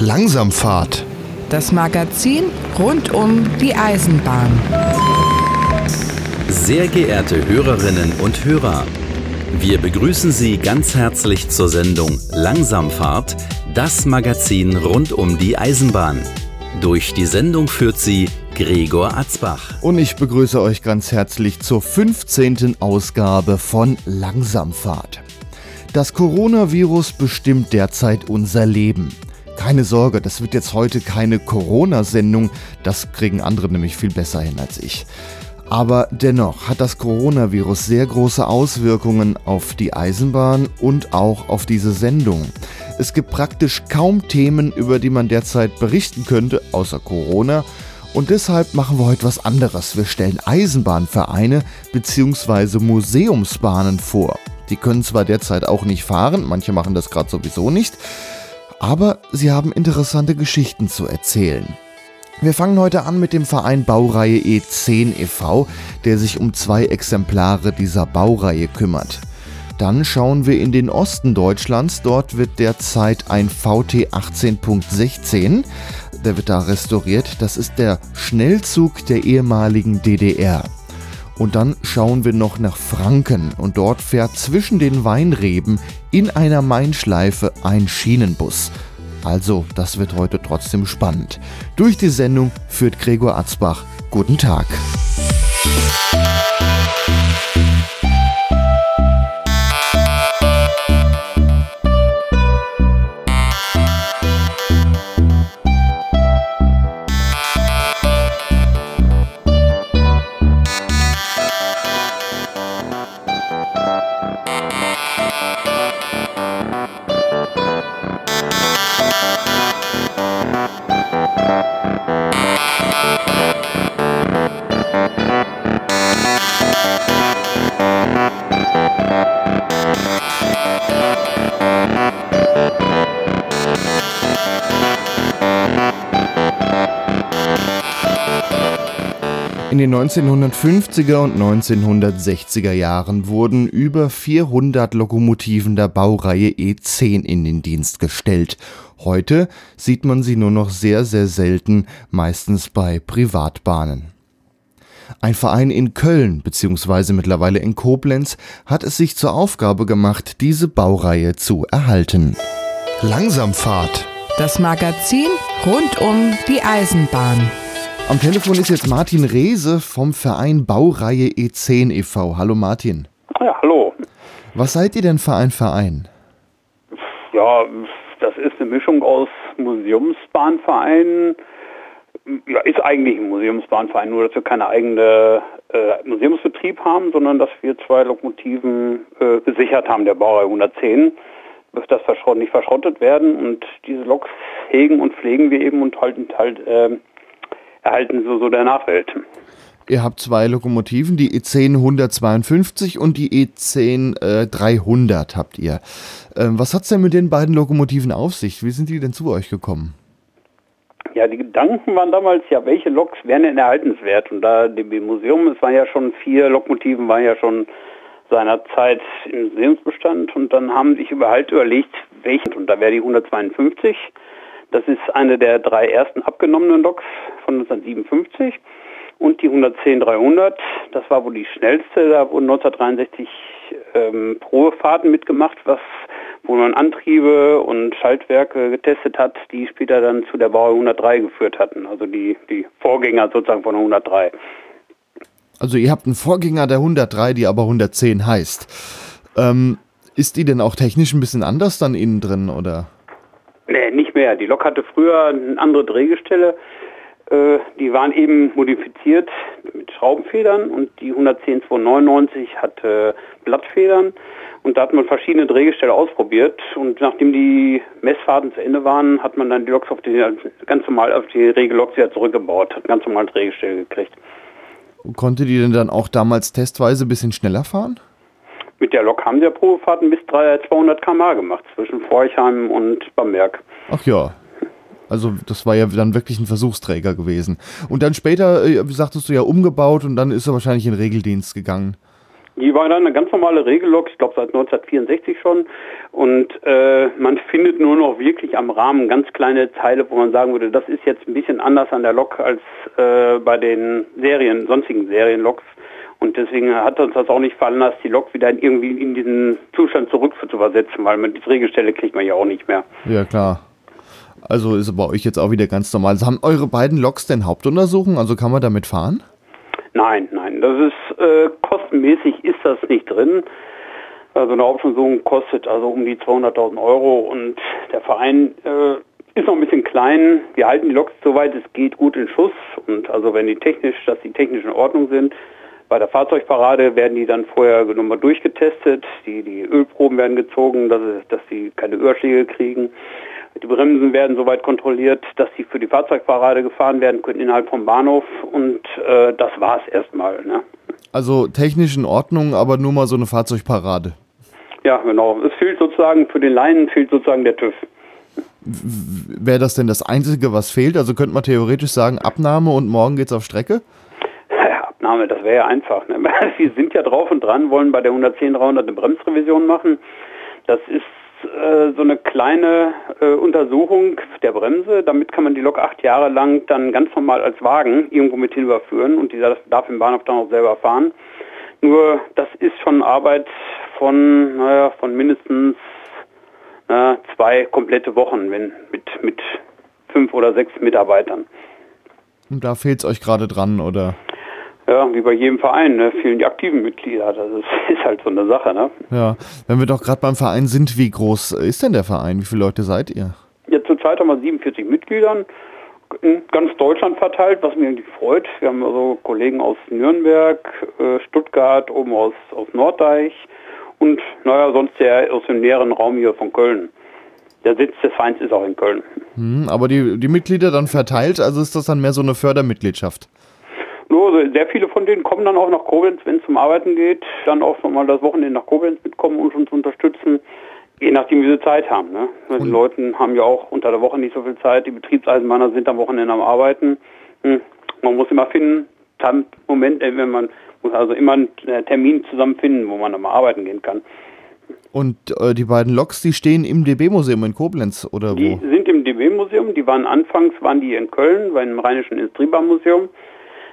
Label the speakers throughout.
Speaker 1: Langsamfahrt.
Speaker 2: Das Magazin rund um die Eisenbahn.
Speaker 3: Sehr geehrte Hörerinnen und Hörer, wir begrüßen Sie ganz herzlich zur Sendung Langsamfahrt, das Magazin rund um die Eisenbahn. Durch die Sendung führt sie Gregor Atzbach.
Speaker 1: Und ich begrüße euch ganz herzlich zur 15. Ausgabe von Langsamfahrt. Das Coronavirus bestimmt derzeit unser Leben. Keine Sorge, das wird jetzt heute keine Corona-Sendung, das kriegen andere nämlich viel besser hin als ich. Aber dennoch hat das Coronavirus sehr große Auswirkungen auf die Eisenbahn und auch auf diese Sendung. Es gibt praktisch kaum Themen, über die man derzeit berichten könnte, außer Corona. Und deshalb machen wir heute was anderes. Wir stellen Eisenbahnvereine bzw. Museumsbahnen vor. Die können zwar derzeit auch nicht fahren, manche machen das gerade sowieso nicht, aber sie haben interessante Geschichten zu erzählen. Wir fangen heute an mit dem Verein Baureihe E10 e.V., der sich um zwei Exemplare dieser Baureihe kümmert. Dann schauen wir in den Osten Deutschlands. Dort wird derzeit ein VT 18.16. Der wird da restauriert. Das ist der Schnellzug der ehemaligen DDR. Und dann schauen wir noch nach Franken und dort fährt zwischen den Weinreben in einer Mainschleife ein Schienenbus. Also, das wird heute trotzdem spannend. Durch die Sendung führt Gregor Atzbach. Guten Tag. 1950er und 1960er Jahren wurden über 400 Lokomotiven der Baureihe E10 in den Dienst gestellt. Heute sieht man sie nur noch sehr, sehr selten, meistens bei Privatbahnen. Ein Verein in Köln bzw. mittlerweile in Koblenz hat es sich zur Aufgabe gemacht, diese Baureihe zu erhalten. Langsamfahrt.
Speaker 2: Das Magazin rund um die Eisenbahn.
Speaker 1: Am Telefon ist jetzt Martin Rehse vom Verein Baureihe E10 e.V. Hallo Martin.
Speaker 4: Ja, hallo.
Speaker 1: Was seid ihr denn für ein Verein?
Speaker 4: Ja, das ist eine Mischung aus Museumsbahnverein. Ja, ist eigentlich ein Museumsbahnverein, nur dass wir keine eigene äh, Museumsbetrieb haben, sondern dass wir zwei Lokomotiven äh, gesichert haben, der Baureihe 110 dass das nicht verschrottet werden und diese Loks hegen und pflegen wir eben und halten halt äh, erhalten so, so der Nachwelt.
Speaker 1: Ihr habt zwei Lokomotiven, die E10 152 und die E10 äh, 300 habt ihr. Ähm, was es denn mit den beiden Lokomotiven auf sich? Wie sind die denn zu euch gekommen?
Speaker 4: Ja, die Gedanken waren damals ja, welche Loks wären denn erhaltenswert? Und da dem Museum, es waren ja schon vier Lokomotiven, waren ja schon seinerzeit im Museumsbestand und dann haben sich überhaupt überlegt, welche, und da wäre die 152 das ist eine der drei ersten abgenommenen Loks von 1957 und die 110-300, das war wohl die schnellste, da wurden 1963 ähm, Probefahrten mitgemacht, was wo man Antriebe und Schaltwerke getestet hat, die später dann zu der Bauer 103 geführt hatten, also die, die Vorgänger sozusagen von 103.
Speaker 1: Also ihr habt einen Vorgänger der 103, die aber 110 heißt. Ähm, ist die denn auch technisch ein bisschen anders dann innen drin, oder?
Speaker 4: Nee, nicht mehr. Die Lok hatte früher eine andere Drehgestelle. Äh, die waren eben modifiziert mit Schraubenfedern und die 110-299 hatte Blattfedern. Und da hat man verschiedene Drehgestelle ausprobiert. Und nachdem die Messfahrten zu Ende waren, hat man dann die Loks auf die, ganz normal auf die Regelloks wieder zurückgebaut, hat ganz normal Drehgestelle gekriegt.
Speaker 1: Konnte die denn dann auch damals testweise ein bisschen schneller fahren?
Speaker 4: Mit der Lok haben wir Probefahrten bis 200 km/h gemacht, zwischen Forchheim und Bamberg.
Speaker 1: Ach ja. Also das war ja dann wirklich ein Versuchsträger gewesen. Und dann später, äh, sagtest du ja, umgebaut und dann ist er wahrscheinlich in Regeldienst gegangen.
Speaker 4: Die war dann eine ganz normale Regellok, ich glaube seit 1964 schon. Und äh, man findet nur noch wirklich am Rahmen ganz kleine Teile, wo man sagen würde, das ist jetzt ein bisschen anders an der Lok als äh, bei den Serien, sonstigen Serienloks. Und deswegen hat uns das auch nicht fallen lassen, die Lok wieder irgendwie in diesen Zustand zurück zu versetzen, weil man die Drehgestelle kriegt man ja auch nicht mehr.
Speaker 1: Ja, klar. Also ist bei euch jetzt auch wieder ganz normal. Also haben eure beiden Loks denn Hauptuntersuchungen? Also kann man damit fahren?
Speaker 4: Nein, nein, das ist äh, kostenmäßig ist das nicht drin. Also eine Hauptuntersuchung kostet also um die 200.000 Euro und der Verein äh, ist noch ein bisschen klein. Wir halten die Loks soweit es geht gut in Schuss und also wenn die technisch, dass die technisch in Ordnung sind. Bei der Fahrzeugparade werden die dann vorher nochmal durchgetestet. Die, die Ölproben werden gezogen, dass, es, dass sie keine Überschläge kriegen. Die Bremsen werden soweit kontrolliert, dass sie für die Fahrzeugparade gefahren werden können innerhalb vom Bahnhof und äh, das war es erstmal. Ne?
Speaker 1: Also technisch in Ordnung, aber nur mal so eine Fahrzeugparade.
Speaker 4: Ja, genau. Es fehlt sozusagen, für den Laien fehlt sozusagen der TÜV.
Speaker 1: Wäre das denn das Einzige, was fehlt? Also könnte man theoretisch sagen, Abnahme und morgen geht's auf Strecke?
Speaker 4: Abnahme, das wäre ja einfach. Ne? Wir sind ja drauf und dran, wollen bei der 110-300 eine Bremsrevision machen. Das ist äh, so eine kleine äh, Untersuchung der Bremse. Damit kann man die Lok acht Jahre lang dann ganz normal als Wagen irgendwo mit hin überführen und die darf im Bahnhof dann auch selber fahren. Nur das ist schon Arbeit von, naja, von mindestens na, zwei komplette Wochen wenn, mit, mit fünf oder sechs Mitarbeitern.
Speaker 1: Und da fehlt es euch gerade dran, oder?
Speaker 4: Ja, wie bei jedem Verein, ne, fehlen die aktiven Mitglieder. Das ist, ist halt so eine Sache, ne?
Speaker 1: Ja, wenn wir doch gerade beim Verein sind, wie groß ist denn der Verein? Wie viele Leute seid ihr?
Speaker 4: Ja, zurzeit haben wir 47 Mitglieder in ganz Deutschland verteilt, was mich irgendwie freut. Wir haben also Kollegen aus Nürnberg, äh, Stuttgart, oben aus, aus Norddeich und naja, sonst der aus dem näheren Raum hier von Köln. Der Sitz des Vereins ist auch in Köln.
Speaker 1: Hm, aber die, die Mitglieder dann verteilt, also ist das dann mehr so eine Fördermitgliedschaft?
Speaker 4: Nur sehr viele von denen kommen dann auch nach Koblenz, wenn es zum Arbeiten geht, dann auch nochmal das Wochenende nach Koblenz mitkommen und uns unterstützen, je nachdem, wie sie Zeit haben. Ne? Die Leute haben ja auch unter der Woche nicht so viel Zeit, die Betriebseisenbahner sind am Wochenende am Arbeiten. Hm. Man muss immer finden, Moment, äh, wenn man muss also immer einen äh, Termin zusammenfinden, wo man dann mal arbeiten gehen kann.
Speaker 1: Und äh, die beiden Loks, die stehen im DB-Museum in Koblenz oder
Speaker 4: die
Speaker 1: wo?
Speaker 4: Die sind im DB-Museum. Die waren anfangs waren die in Köln beim Rheinischen Industriebahnmuseum.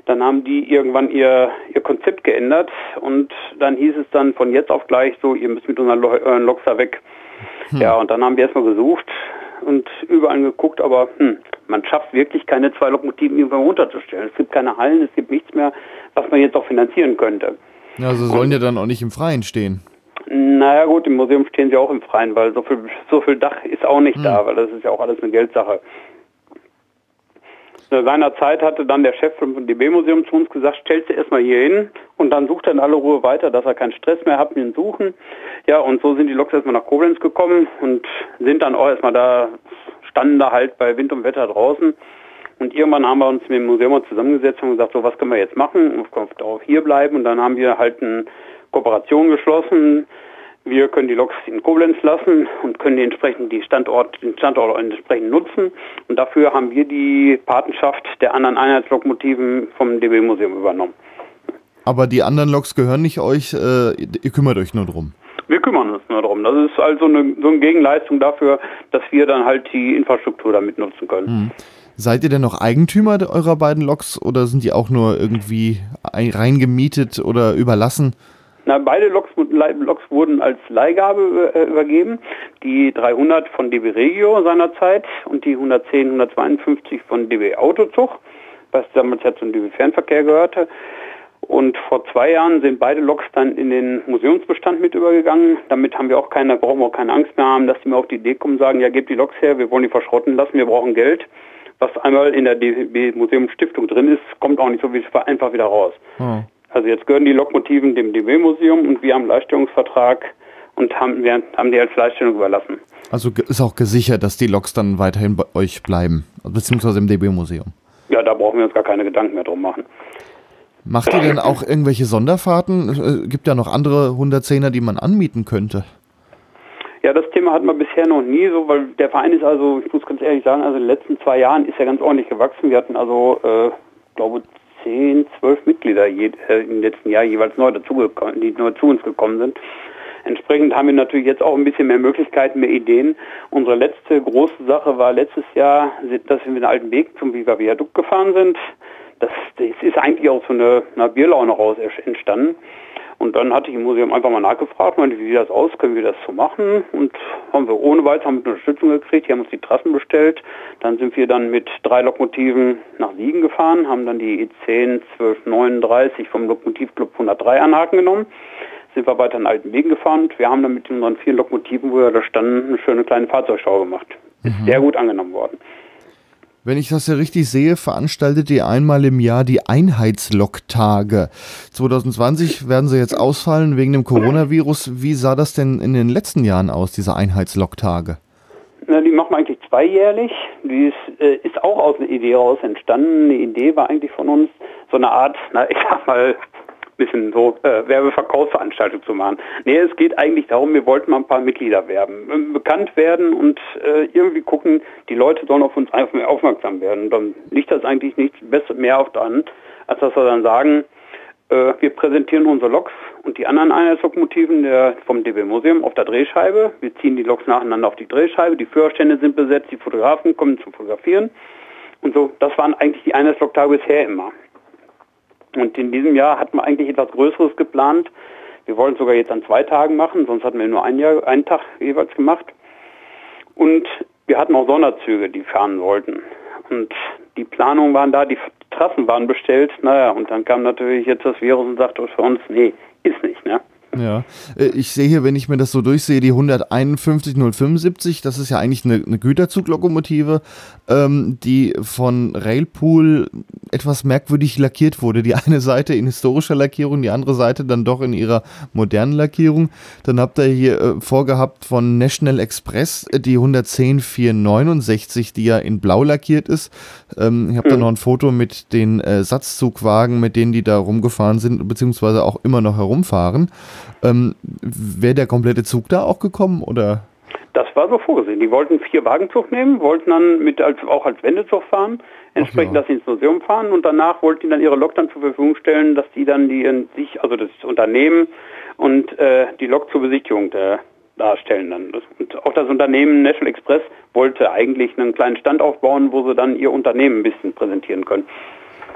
Speaker 4: Dann haben die irgendwann ihr, ihr Konzept geändert und dann hieß es dann von jetzt auf gleich so, ihr müsst mit unseren euren Loks da weg. Hm. Ja, und dann haben wir erstmal gesucht und überall geguckt, aber hm, man schafft wirklich keine zwei Lokomotiven irgendwo runterzustellen. Es gibt keine Hallen, es gibt nichts mehr, was man jetzt auch finanzieren könnte.
Speaker 1: Ja, also sollen und, ja dann auch nicht im Freien stehen.
Speaker 4: Naja gut, im Museum stehen sie auch im Freien, weil so viel, so viel Dach ist auch nicht hm. da, weil das ist ja auch alles eine Geldsache. Seinerzeit hatte dann der Chef vom DB-Museum zu uns gesagt, stellst du erstmal hier hin und dann sucht er in aller Ruhe weiter, dass er keinen Stress mehr hat mit dem Suchen. Ja, und so sind die Loks erstmal nach Koblenz gekommen und sind dann auch erstmal da, standen da halt bei Wind und Wetter draußen. Und irgendwann haben wir uns mit dem Museum zusammengesetzt und gesagt, so was können wir jetzt machen? Und darauf hier bleiben. Und dann haben wir halt eine Kooperation geschlossen wir können die Loks in Koblenz lassen und können entsprechend die Standort, den Standort entsprechend nutzen. Und dafür haben wir die Patenschaft der anderen Einheitslokomotiven vom DB Museum übernommen.
Speaker 1: Aber die anderen Loks gehören nicht euch, äh, ihr kümmert euch nur drum.
Speaker 4: Wir kümmern uns nur darum. Das ist also eine, so eine Gegenleistung dafür, dass wir dann halt die Infrastruktur damit nutzen können.
Speaker 1: Hm. Seid ihr denn noch Eigentümer eurer beiden Loks oder sind die auch nur irgendwie reingemietet oder überlassen?
Speaker 4: Na, beide Loks, Loks wurden als Leihgabe äh, übergeben. Die 300 von DB Regio seinerzeit und die 110, 152 von DB Autozug, was damals ja zum DB Fernverkehr gehörte. Und vor zwei Jahren sind beide Loks dann in den Museumsbestand mit übergegangen. Damit haben wir auch keine, brauchen wir auch keine Angst mehr haben, dass die mir auf die Idee kommen, sagen, ja, gebt die Loks her, wir wollen die verschrotten lassen, wir brauchen Geld. Was einmal in der DB Museumsstiftung drin ist, kommt auch nicht so einfach wieder raus. Hm. Also jetzt gehören die Lokomotiven dem DB-Museum und wir haben einen Leihstellungsvertrag und haben, wir haben die als Leihstellung überlassen.
Speaker 1: Also ist auch gesichert, dass die Loks dann weiterhin bei euch bleiben, beziehungsweise im DB-Museum?
Speaker 4: Ja, da brauchen wir uns gar keine Gedanken mehr drum machen.
Speaker 1: Macht ihr denn auch irgendwelche Sonderfahrten? Es gibt ja noch andere 110er, die man anmieten könnte.
Speaker 4: Ja, das Thema hatten wir bisher noch nie so, weil der Verein ist also, ich muss ganz ehrlich sagen, also in den letzten zwei Jahren ist er ganz ordentlich gewachsen. Wir hatten also, äh, glaube zehn, zwölf Mitglieder je, äh, im letzten Jahr jeweils neu dazugekommen, die neu zu uns gekommen sind. Entsprechend haben wir natürlich jetzt auch ein bisschen mehr Möglichkeiten, mehr Ideen. Unsere letzte große Sache war letztes Jahr, dass wir den alten Weg zum Viva Viadukt gefahren sind. Das, das ist eigentlich auch so eine, eine Bierlaune raus entstanden. Und dann hatte ich im Museum einfach mal nachgefragt, meinte, wie sieht das aus, können wir das so machen? Und haben wir ohne weiteres mit Unterstützung gekriegt, die haben uns die Trassen bestellt. Dann sind wir dann mit drei Lokomotiven nach Siegen gefahren, haben dann die E10 1239 vom Lokomotivclub 103 an Haken genommen sind wir weiter an alten Wegen gefahren und wir haben dann mit unseren vier Lokomotiven, wo wir da standen, eine schöne kleine Fahrzeugschau gemacht. Ist mhm. sehr gut angenommen worden.
Speaker 1: Wenn ich das ja richtig sehe, veranstaltet ihr einmal im Jahr die Einheitsloktage. 2020 werden sie jetzt ausfallen wegen dem Coronavirus. Wie sah das denn in den letzten Jahren aus, diese Einheitsloktage?
Speaker 4: Na, die machen wir eigentlich zweijährlich. Die ist, äh, ist auch aus einer Idee raus entstanden. Eine Idee war eigentlich von uns, so eine Art, na, ich sag mal, bisschen so äh, Werbeverkaufsveranstaltung zu machen. Nee, es geht eigentlich darum, wir wollten mal ein paar Mitglieder werben, ähm, bekannt werden und äh, irgendwie gucken, die Leute sollen auf uns aufmerksam werden. Dann liegt das eigentlich nichts besser mehr auf der Hand, als dass wir dann sagen, äh, wir präsentieren unsere Loks und die anderen Einheitslokomotiven der, vom DB Museum auf der Drehscheibe. Wir ziehen die Loks nacheinander auf die Drehscheibe, die Führerstände sind besetzt, die Fotografen kommen zum Fotografieren. Und so, das waren eigentlich die Einheitsloktage bisher immer. Und in diesem Jahr hatten wir eigentlich etwas Größeres geplant. Wir wollten sogar jetzt an zwei Tagen machen, sonst hatten wir nur ein Jahr, einen Tag jeweils gemacht. Und wir hatten auch Sonderzüge, die fahren wollten. Und die Planungen waren da, die Trassen waren bestellt. Naja, und dann kam natürlich jetzt das Virus und sagte für uns, nee, ist nicht, ne?
Speaker 1: Ja, äh, ich sehe hier, wenn ich mir das so durchsehe, die 151 075, das ist ja eigentlich eine, eine Güterzuglokomotive, ähm, die von Railpool etwas merkwürdig lackiert wurde. Die eine Seite in historischer Lackierung, die andere Seite dann doch in ihrer modernen Lackierung. Dann habt ihr hier äh, vorgehabt von National Express äh, die 110 469, die ja in blau lackiert ist. Ähm, ich habe mhm. da noch ein Foto mit den äh, Satzzugwagen, mit denen die da rumgefahren sind, beziehungsweise auch immer noch herumfahren. Ähm, Wäre der komplette Zug da auch gekommen oder?
Speaker 4: Das war so vorgesehen. Die wollten vier Wagenzug nehmen, wollten dann mit als, auch als Wendezug fahren, entsprechend, ja. dass sie ins Museum fahren und danach wollten die dann ihre Lok dann zur Verfügung stellen, dass die dann die in sich, also das Unternehmen und äh, die Lok zur Besichtigung der, darstellen dann. Und auch das Unternehmen National Express wollte eigentlich einen kleinen Stand aufbauen, wo sie dann ihr Unternehmen ein bisschen präsentieren können.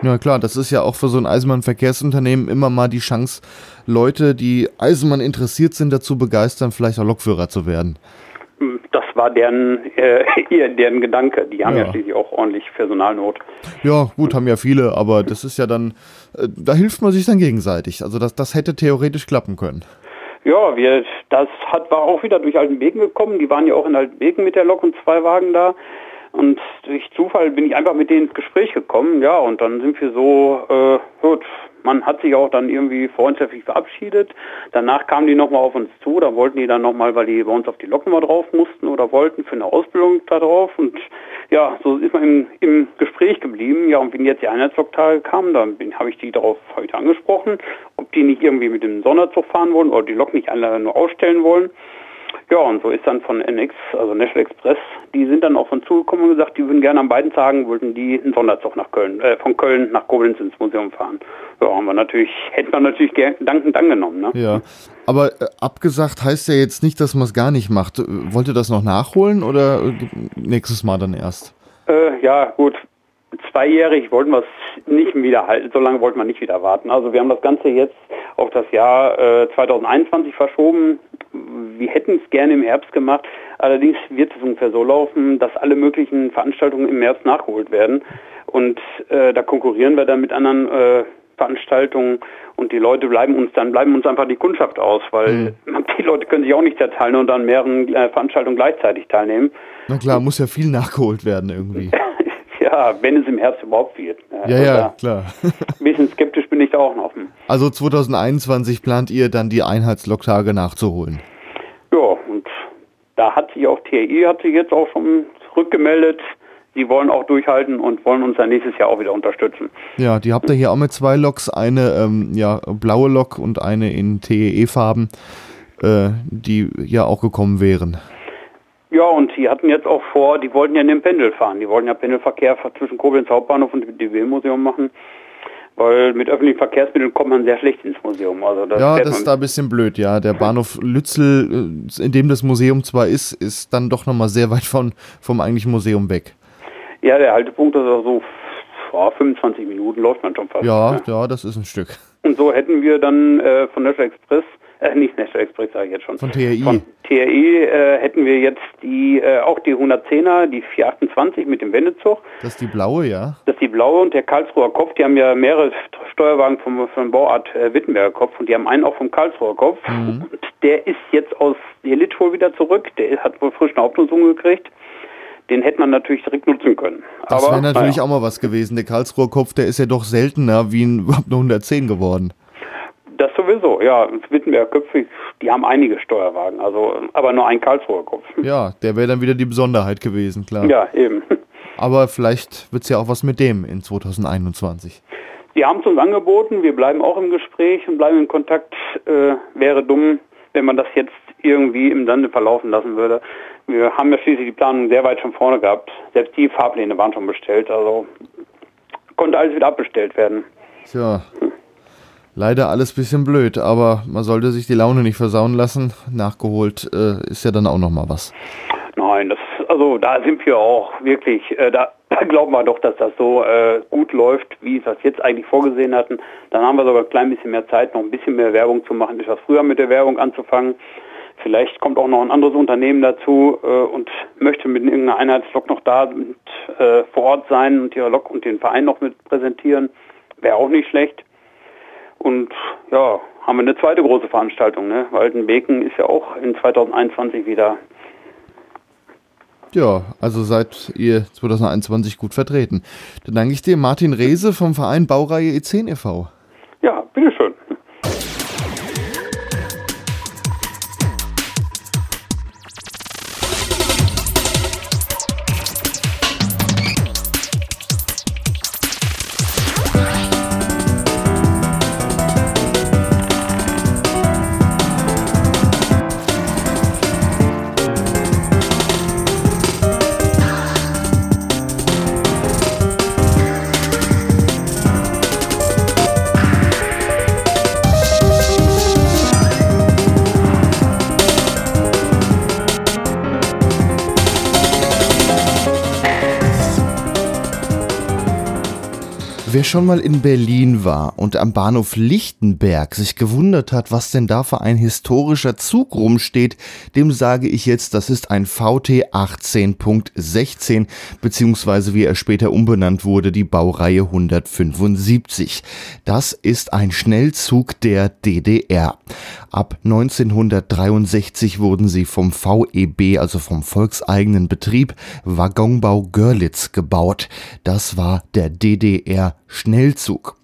Speaker 1: Ja klar, das ist ja auch für so ein Eisenbahnverkehrsunternehmen immer mal die Chance, Leute, die Eisenbahn interessiert sind, dazu begeistern, vielleicht auch Lokführer zu werden.
Speaker 4: Das war deren, äh, deren Gedanke. Die haben ja. ja schließlich auch ordentlich Personalnot.
Speaker 1: Ja, gut, haben ja viele, aber das ist ja dann, äh, da hilft man sich dann gegenseitig. Also das, das hätte theoretisch klappen können.
Speaker 4: Ja, wir, das hat, war auch wieder durch Altenbeken gekommen. Die waren ja auch in Altenbeken mit der Lok und zwei Wagen da. Und durch Zufall bin ich einfach mit denen ins Gespräch gekommen, ja, und dann sind wir so, äh, gut, man hat sich auch dann irgendwie freundschaftlich verabschiedet. Danach kamen die nochmal auf uns zu, da wollten die dann nochmal, weil die bei uns auf die Locken mal drauf mussten oder wollten für eine Ausbildung da drauf. Und ja, so ist man im, im Gespräch geblieben. Ja, und wenn jetzt die Einheitslocktage kamen, dann habe ich die darauf heute angesprochen, ob die nicht irgendwie mit dem Sonderzug fahren wollen oder die Lok nicht alle nur ausstellen wollen. Ja, und so ist dann von NX, also National Express, die sind dann auf uns zugekommen und gesagt, die würden gerne an beiden Tagen, wollten die einen Sonderzug nach Köln, äh, von Köln nach Koblenz ins Museum fahren. Ja, haben wir natürlich, hätten wir natürlich dankend angenommen, ne?
Speaker 1: Ja. Aber äh, abgesagt heißt ja jetzt nicht, dass man es gar nicht macht. Wollt ihr das noch nachholen oder äh, nächstes Mal dann erst?
Speaker 4: Äh, ja, gut. Zweijährig wollten wir es nicht wieder halten, so lange wollten wir nicht wieder warten. Also wir haben das Ganze jetzt auf das Jahr äh, 2021 verschoben wir hätten es gerne im Herbst gemacht. Allerdings wird es ungefähr so laufen, dass alle möglichen Veranstaltungen im März nachgeholt werden. Und äh, da konkurrieren wir dann mit anderen äh, Veranstaltungen und die Leute bleiben uns dann bleiben uns einfach die Kundschaft aus, weil mhm. die Leute können sich auch nicht zerteilen und an mehreren äh, Veranstaltungen gleichzeitig teilnehmen.
Speaker 1: Na klar, muss ja viel nachgeholt werden irgendwie.
Speaker 4: ja, wenn es im Herbst überhaupt wird.
Speaker 1: Ja, ja, klar.
Speaker 4: ein bisschen skeptisch bin ich da auch noch.
Speaker 1: Also 2021 plant ihr dann die Einheitsloktage nachzuholen?
Speaker 4: Da hat sich auch TRI hat sich jetzt auch schon zurückgemeldet. Die wollen auch durchhalten und wollen uns dann nächstes Jahr auch wieder unterstützen.
Speaker 1: Ja, die habt ihr hier auch mit zwei Loks, eine ähm, ja, blaue Lok und eine in TEE-Farben, äh, die ja auch gekommen wären.
Speaker 4: Ja, und die hatten jetzt auch vor, die wollten ja in den Pendel fahren. Die wollten ja Pendelverkehr zwischen Koblenz Hauptbahnhof und dem DB-Museum machen. Weil mit öffentlichen Verkehrsmitteln kommt man sehr schlecht ins Museum. Also
Speaker 1: das ja, das ist da ein bisschen blöd, ja. Der Bahnhof Lützel, äh, in dem das Museum zwar ist, ist dann doch nochmal sehr weit von, vom eigentlichen Museum weg.
Speaker 4: Ja, der Haltepunkt ist so oh, 25 Minuten läuft man schon fast.
Speaker 1: Ja, ne? ja, das ist ein Stück.
Speaker 4: Und so hätten wir dann äh, von National Express äh, nicht National Express sage ich jetzt schon.
Speaker 1: Von TRI.
Speaker 4: Von TRI äh, hätten wir jetzt die, äh, auch die 110er, die 428 mit dem Wendezug.
Speaker 1: Das ist die blaue, ja?
Speaker 4: Das ist die blaue und der Karlsruher Kopf, die haben ja mehrere Steuerwagen vom, vom Bauart äh, Wittenberger Kopf und die haben einen auch vom Karlsruher Kopf. Mhm. Und der ist jetzt aus Jelitsch wohl wieder zurück, der hat wohl frisch eine Hauptlösung gekriegt den hätte man natürlich direkt nutzen können.
Speaker 1: Das wäre natürlich naja. auch mal was gewesen. Der Karlsruher Kopf, der ist ja doch seltener wie ein, überhaupt eine 110 geworden.
Speaker 4: Das sowieso, ja. Wittenberg Köpfe, die haben einige Steuerwagen, also aber nur ein Karlsruher Kopf.
Speaker 1: Ja, der wäre dann wieder die Besonderheit gewesen, klar.
Speaker 4: Ja, eben.
Speaker 1: Aber vielleicht wird es ja auch was mit dem in 2021.
Speaker 4: Die haben es uns angeboten, wir bleiben auch im Gespräch und bleiben in Kontakt. Äh, wäre dumm, wenn man das jetzt irgendwie im Sande verlaufen lassen würde. Wir haben ja schließlich die Planung sehr weit schon vorne gehabt. Selbst die Fahrpläne waren schon bestellt, also konnte alles wieder abbestellt werden.
Speaker 1: Tja. Hm. Leider alles bisschen blöd, aber man sollte sich die Laune nicht versauen lassen. Nachgeholt äh, ist ja dann auch noch mal was.
Speaker 4: Nein, das also da sind wir auch wirklich, äh, da, da, glauben wir doch, dass das so äh, gut läuft, wie wir es jetzt eigentlich vorgesehen hatten. Dann haben wir sogar ein klein bisschen mehr Zeit, noch ein bisschen mehr Werbung zu machen, etwas früher mit der Werbung anzufangen. Vielleicht kommt auch noch ein anderes Unternehmen dazu äh, und möchte mit irgendeiner Einheitslok noch da und, äh, vor Ort sein und ihre Lok und den Verein noch mit präsentieren. Wäre auch nicht schlecht. Und ja, haben wir eine zweite große Veranstaltung. Ne? Waldenbeken ist ja auch in 2021 wieder.
Speaker 1: Ja, also seid ihr 2021 gut vertreten. Dann danke ich dir, Martin Rehse vom Verein Baureihe E10 e.V. Wer schon mal in Berlin war und am Bahnhof Lichtenberg sich gewundert hat, was denn da für ein historischer Zug rumsteht, dem sage ich jetzt, das ist ein VT 18.16, beziehungsweise wie er später umbenannt wurde, die Baureihe 175. Das ist ein Schnellzug der DDR. Ab 1963 wurden sie vom VEB, also vom volkseigenen Betrieb Waggonbau Görlitz gebaut. Das war der DDR Schnellzug.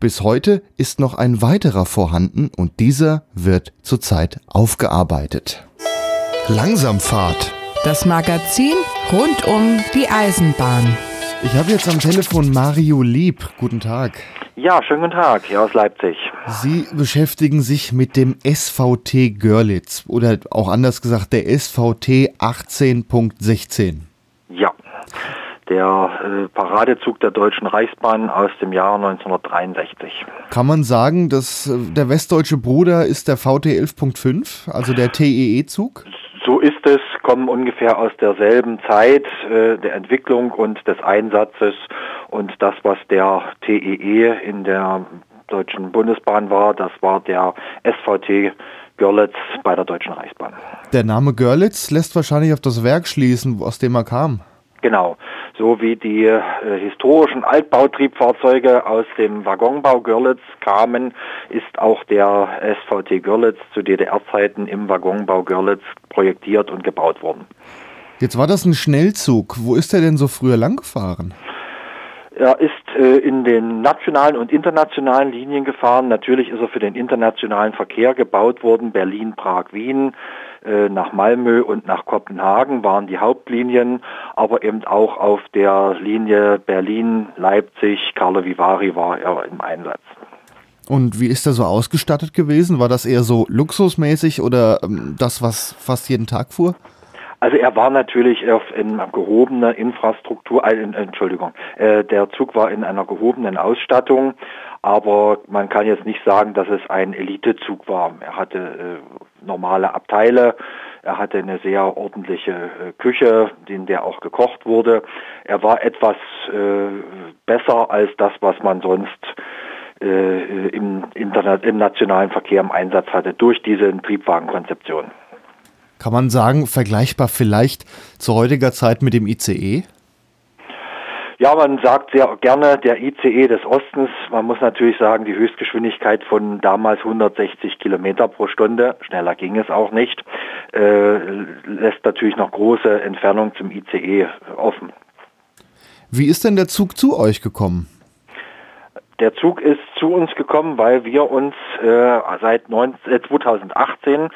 Speaker 1: Bis heute ist noch ein weiterer vorhanden und dieser wird zurzeit aufgearbeitet. Langsamfahrt.
Speaker 2: Das Magazin rund um die Eisenbahn.
Speaker 1: Ich habe jetzt am Telefon Mario Lieb. Guten Tag.
Speaker 5: Ja, schönen guten Tag, hier aus Leipzig.
Speaker 1: Sie beschäftigen sich mit dem SVT Görlitz oder auch anders gesagt der SVT 18.16.
Speaker 5: Ja, der äh, Paradezug der Deutschen Reichsbahn aus dem Jahr 1963.
Speaker 1: Kann man sagen, dass äh, der westdeutsche Bruder ist der VT 11.5, also der TEE-Zug?
Speaker 5: So ist es, kommen ungefähr aus derselben Zeit äh, der Entwicklung und des Einsatzes und das, was der TEE in der Deutschen Bundesbahn war, das war der SVT Görlitz bei der Deutschen Reichsbahn.
Speaker 1: Der Name Görlitz lässt wahrscheinlich auf das Werk schließen, aus dem er kam.
Speaker 5: Genau, so wie die äh, historischen Altbautriebfahrzeuge aus dem Waggonbau Görlitz kamen, ist auch der SVT Görlitz zu DDR-Zeiten im Waggonbau Görlitz projektiert und gebaut worden.
Speaker 1: Jetzt war das ein Schnellzug. Wo ist er denn so früher lang gefahren?
Speaker 5: Er ist äh, in den nationalen und internationalen Linien gefahren. Natürlich ist er für den internationalen Verkehr gebaut worden. Berlin, Prag, Wien, äh, nach Malmö und nach Kopenhagen waren die Hauptlinien, aber eben auch auf der Linie Berlin-Leipzig, Carlo Vivari war er im Einsatz.
Speaker 1: Und wie ist er so ausgestattet gewesen? War das eher so luxusmäßig oder ähm, das, was fast jeden Tag fuhr?
Speaker 5: Also er war natürlich auf in gehobener Infrastruktur, äh, Entschuldigung, äh, der Zug war in einer gehobenen Ausstattung, aber man kann jetzt nicht sagen, dass es ein Elitezug war. Er hatte äh, normale Abteile, er hatte eine sehr ordentliche äh, Küche, in der auch gekocht wurde. Er war etwas äh, besser als das, was man sonst äh, im, Internet, im nationalen Verkehr im Einsatz hatte durch diese Triebwagenkonzeption.
Speaker 1: Kann man sagen, vergleichbar vielleicht zu heutiger Zeit mit dem ICE?
Speaker 5: Ja, man sagt sehr gerne der ICE des Ostens. Man muss natürlich sagen, die Höchstgeschwindigkeit von damals 160 Kilometer pro Stunde, schneller ging es auch nicht, äh, lässt natürlich noch große Entfernung zum ICE offen.
Speaker 1: Wie ist denn der Zug zu euch gekommen?
Speaker 5: Der Zug ist zu uns gekommen, weil wir uns äh, seit 19, äh, 2018 äh,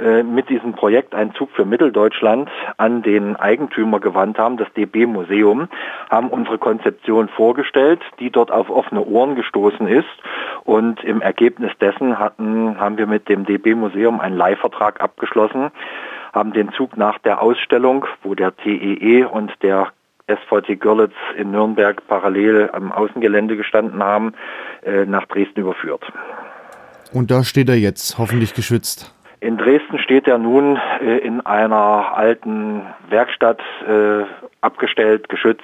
Speaker 5: mit diesem Projekt Ein Zug für Mitteldeutschland an den Eigentümer gewandt haben, das DB Museum, haben unsere Konzeption vorgestellt, die dort auf offene Ohren gestoßen ist. Und im Ergebnis dessen hatten, haben wir mit dem DB Museum einen Leihvertrag abgeschlossen, haben den Zug nach der Ausstellung, wo der TEE e und der SVT Görlitz in Nürnberg parallel am Außengelände gestanden haben, äh, nach Dresden überführt.
Speaker 1: Und da steht er jetzt, hoffentlich geschützt.
Speaker 5: In Dresden steht er nun äh, in einer alten Werkstatt äh, abgestellt, geschützt,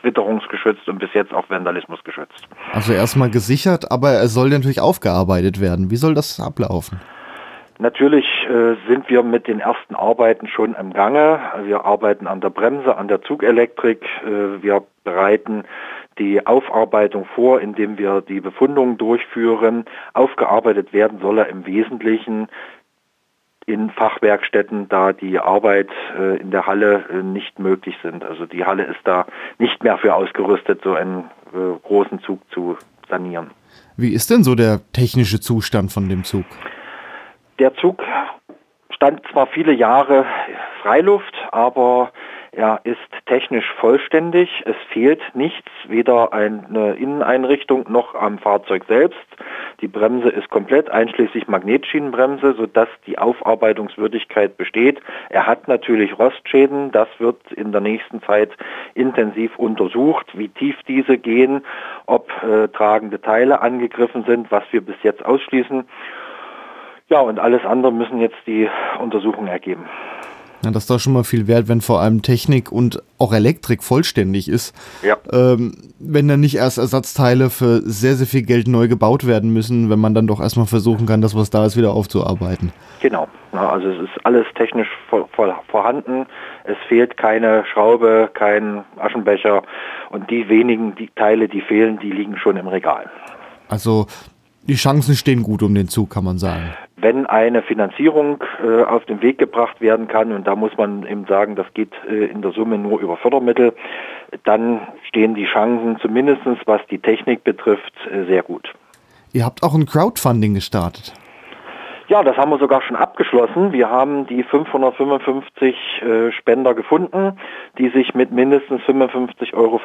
Speaker 5: witterungsgeschützt und bis jetzt auch Vandalismus geschützt.
Speaker 1: Also erstmal gesichert, aber er soll natürlich aufgearbeitet werden. Wie soll das ablaufen?
Speaker 5: Natürlich äh, sind wir mit den ersten Arbeiten schon im Gange. Wir arbeiten an der Bremse, an der Zugelektrik. Äh, wir bereiten die Aufarbeitung vor, indem wir die Befundungen durchführen. Aufgearbeitet werden soll er im Wesentlichen in Fachwerkstätten, da die Arbeit äh, in der Halle äh, nicht möglich sind. Also die Halle ist da nicht mehr für ausgerüstet, so einen äh, großen Zug zu sanieren.
Speaker 1: Wie ist denn so der technische Zustand von dem Zug?
Speaker 5: Der Zug stand zwar viele Jahre Freiluft, aber er ist technisch vollständig. Es fehlt nichts, weder eine Inneneinrichtung noch am Fahrzeug selbst. Die Bremse ist komplett, einschließlich Magnetschienenbremse, sodass die Aufarbeitungswürdigkeit besteht. Er hat natürlich Rostschäden. Das wird in der nächsten Zeit intensiv untersucht, wie tief diese gehen, ob äh, tragende Teile angegriffen sind, was wir bis jetzt ausschließen. Ja, und alles andere müssen jetzt die Untersuchungen ergeben.
Speaker 1: Ja, das ist doch schon mal viel wert, wenn vor allem Technik und auch Elektrik vollständig ist. Ja. Ähm, wenn dann nicht erst Ersatzteile für sehr, sehr viel Geld neu gebaut werden müssen, wenn man dann doch erstmal versuchen kann, das, was da ist, wieder aufzuarbeiten.
Speaker 5: Genau. Also es ist alles technisch voll, voll vorhanden. Es fehlt keine Schraube, kein Aschenbecher und die wenigen die Teile, die fehlen, die liegen schon im Regal.
Speaker 1: Also die Chancen stehen gut um den Zug, kann man sagen.
Speaker 5: Wenn eine Finanzierung äh, auf den Weg gebracht werden kann, und da muss man eben sagen, das geht äh, in der Summe nur über Fördermittel, dann stehen die Chancen zumindest was die Technik betrifft äh, sehr gut.
Speaker 1: Ihr habt auch ein Crowdfunding gestartet.
Speaker 5: Ja, das haben wir sogar schon abgeschlossen. Wir haben die 555 äh, Spender gefunden, die sich mit mindestens 55,55 Euro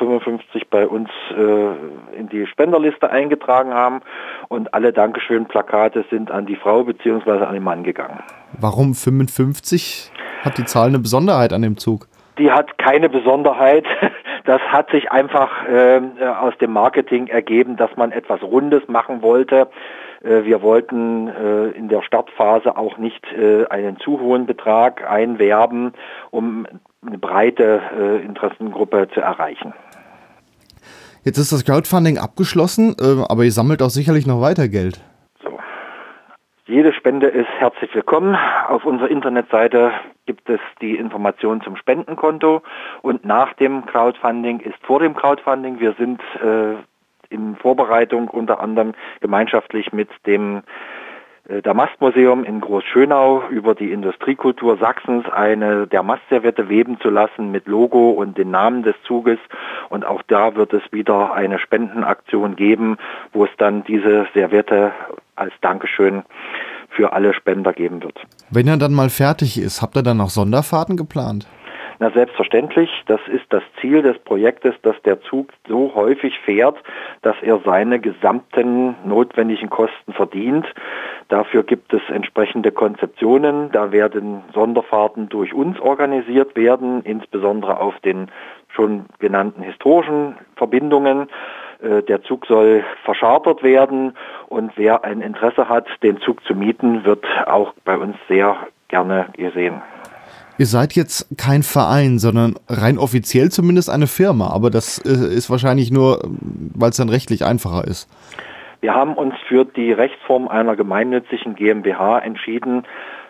Speaker 5: bei uns äh, in die Spenderliste eingetragen haben. Und alle Dankeschön-Plakate sind an die Frau bzw. an den Mann gegangen.
Speaker 1: Warum 55? Hat die Zahl eine Besonderheit an dem Zug?
Speaker 5: Die hat keine Besonderheit. Das hat sich einfach ähm, äh, aus dem Marketing ergeben, dass man etwas Rundes machen wollte. Äh, wir wollten äh, in der Startphase auch nicht äh, einen zu hohen Betrag einwerben, um eine breite Interessengruppe zu erreichen.
Speaker 1: Jetzt ist das Crowdfunding abgeschlossen, aber ihr sammelt auch sicherlich noch weiter Geld. So.
Speaker 5: Jede Spende ist herzlich willkommen. Auf unserer Internetseite gibt es die Information zum Spendenkonto und nach dem Crowdfunding ist vor dem Crowdfunding. Wir sind äh, in Vorbereitung unter anderem gemeinschaftlich mit dem äh, Damastmuseum in Großschönau über die Industriekultur Sachsens eine der Mastserviette weben zu lassen mit Logo und den Namen des Zuges. Und auch da wird es wieder eine Spendenaktion geben, wo es dann diese Serviette als Dankeschön für alle Spender geben wird.
Speaker 1: Wenn er dann mal fertig ist, habt ihr dann noch Sonderfahrten geplant?
Speaker 5: Na selbstverständlich, das ist das Ziel des Projektes, dass der Zug so häufig fährt, dass er seine gesamten notwendigen Kosten verdient. Dafür gibt es entsprechende Konzeptionen. Da werden Sonderfahrten durch uns organisiert werden, insbesondere auf den schon genannten historischen Verbindungen. Äh, der Zug soll verschartert werden und wer ein Interesse hat, den Zug zu mieten, wird auch bei uns sehr gerne gesehen.
Speaker 1: Ihr seid jetzt kein Verein, sondern rein offiziell zumindest eine Firma, aber das äh, ist wahrscheinlich nur, weil es dann rechtlich einfacher ist.
Speaker 5: Wir haben uns für die Rechtsform einer gemeinnützigen GmbH entschieden,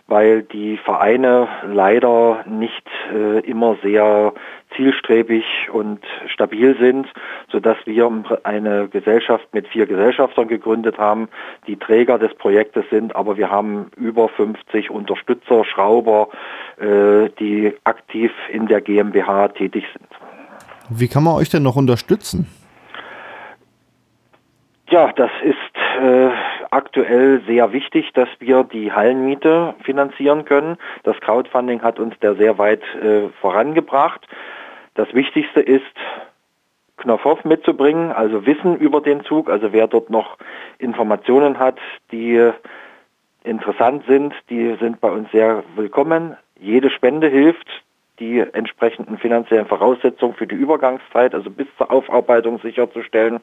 Speaker 5: weil die Vereine leider nicht äh, immer sehr zielstrebig und stabil sind, so dass wir eine Gesellschaft mit vier Gesellschaftern gegründet haben, die Träger des Projektes sind, aber wir haben über 50 Unterstützer, Schrauber, äh, die aktiv in der GmbH tätig sind.
Speaker 1: Wie kann man euch denn noch unterstützen?
Speaker 5: Ja, das ist äh, aktuell sehr wichtig, dass wir die Hallenmiete finanzieren können. Das Crowdfunding hat uns da sehr weit äh, vorangebracht. Das Wichtigste ist, Knopfhoff mitzubringen, also Wissen über den Zug, also wer dort noch Informationen hat, die interessant sind, die sind bei uns sehr willkommen. Jede Spende hilft, die entsprechenden finanziellen Voraussetzungen für die Übergangszeit, also bis zur Aufarbeitung sicherzustellen.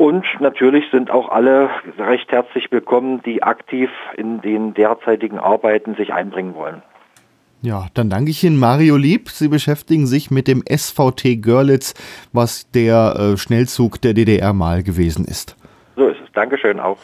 Speaker 5: Und natürlich sind auch alle recht herzlich willkommen, die aktiv in den derzeitigen Arbeiten sich einbringen wollen.
Speaker 1: Ja, dann danke ich Ihnen, Mario Lieb. Sie beschäftigen sich mit dem SVT Görlitz, was der äh, Schnellzug der DDR mal gewesen ist.
Speaker 5: So ist es. Dankeschön auch.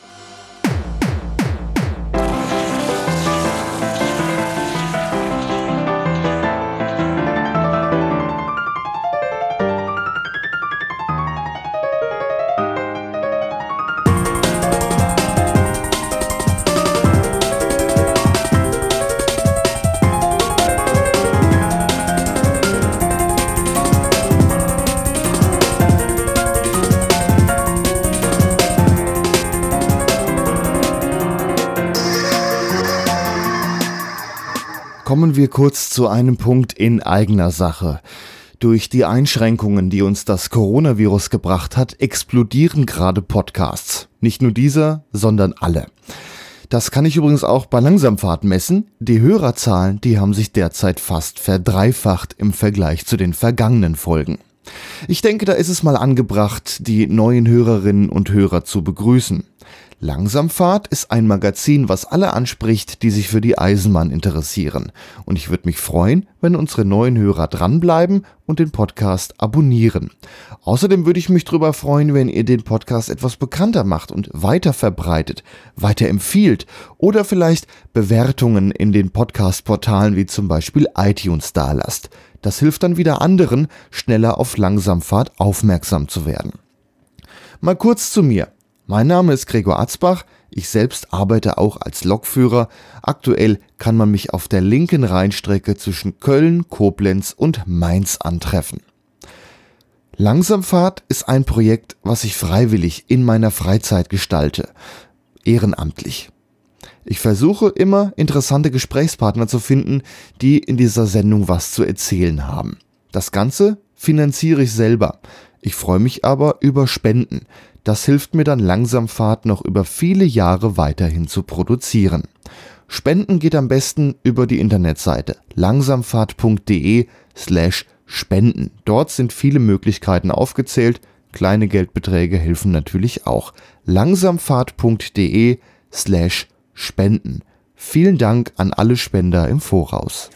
Speaker 1: Kommen wir kurz zu einem Punkt in eigener Sache. Durch die Einschränkungen, die uns das Coronavirus gebracht hat, explodieren gerade Podcasts. Nicht nur dieser, sondern alle. Das kann ich übrigens auch bei Langsamfahrt messen. Die Hörerzahlen, die haben sich derzeit fast verdreifacht im Vergleich zu den vergangenen Folgen. Ich denke, da ist es mal angebracht, die neuen Hörerinnen und Hörer zu begrüßen. Langsamfahrt ist ein Magazin, was alle anspricht, die sich für die Eisenbahn interessieren. Und ich würde mich freuen, wenn unsere neuen Hörer dranbleiben und den Podcast abonnieren. Außerdem würde ich mich darüber freuen, wenn ihr den Podcast etwas bekannter macht und weiter verbreitet, weiter empfiehlt oder vielleicht Bewertungen in den Podcast-Portalen wie zum Beispiel iTunes dalasst. Das hilft dann wieder anderen, schneller auf Langsamfahrt aufmerksam zu werden. Mal kurz zu mir. Mein Name ist Gregor Atzbach, ich selbst arbeite auch als Lokführer. Aktuell kann man mich auf der linken Rheinstrecke zwischen Köln, Koblenz und Mainz antreffen. Langsamfahrt ist ein Projekt, was ich freiwillig in meiner Freizeit gestalte, ehrenamtlich. Ich versuche immer interessante Gesprächspartner zu finden, die in dieser Sendung was zu erzählen haben. Das Ganze finanziere ich selber. Ich freue mich aber über Spenden. Das hilft mir dann Langsamfahrt noch über viele Jahre weiterhin zu produzieren. Spenden geht am besten über die Internetseite langsamfahrt.de slash spenden. Dort sind viele Möglichkeiten aufgezählt. Kleine Geldbeträge helfen natürlich auch. langsamfahrt.de slash spenden. Vielen Dank an alle Spender im Voraus.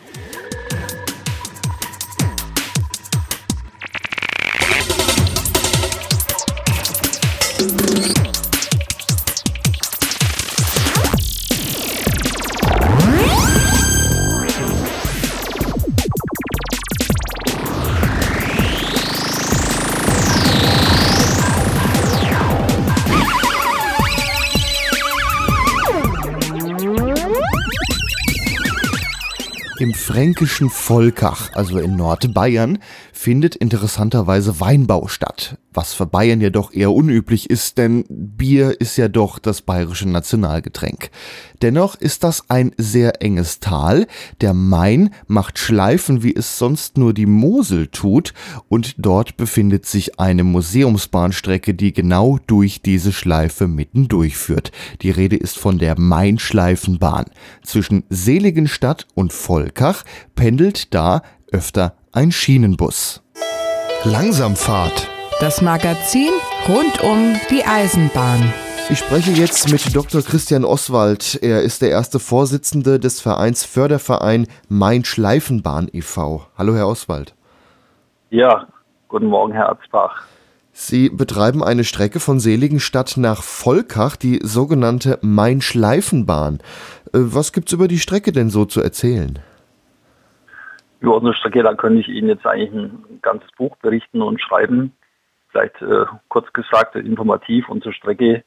Speaker 1: Fränkischen Volkach, also in Nordbayern, findet interessanterweise Weinbau statt, was für Bayern ja doch eher unüblich ist, denn Bier ist ja doch das bayerische Nationalgetränk. Dennoch ist das ein sehr enges Tal, der Main macht Schleifen, wie es sonst nur die Mosel tut, und dort befindet sich eine Museumsbahnstrecke, die genau durch diese Schleife mitten durchführt. Die Rede ist von der Main-Schleifenbahn. Zwischen Seligenstadt und Volkach pendelt da öfter ein Schienenbus. Langsamfahrt
Speaker 2: Das Magazin rund um die Eisenbahn.
Speaker 1: Ich spreche jetzt mit Dr. Christian Oswald. Er ist der erste Vorsitzende des Vereins Förderverein Main-Schleifenbahn e.V. Hallo, Herr Oswald.
Speaker 6: Ja, guten Morgen, Herr Arzbach.
Speaker 1: Sie betreiben eine Strecke von Seligenstadt nach Volkach, die sogenannte Main-Schleifenbahn. Äh, was gibt's über die Strecke denn so zu erzählen?
Speaker 6: Über unsere Strecke, da könnte ich Ihnen jetzt eigentlich ein ganzes Buch berichten und schreiben. Vielleicht äh, kurz gesagt, informativ, unsere Strecke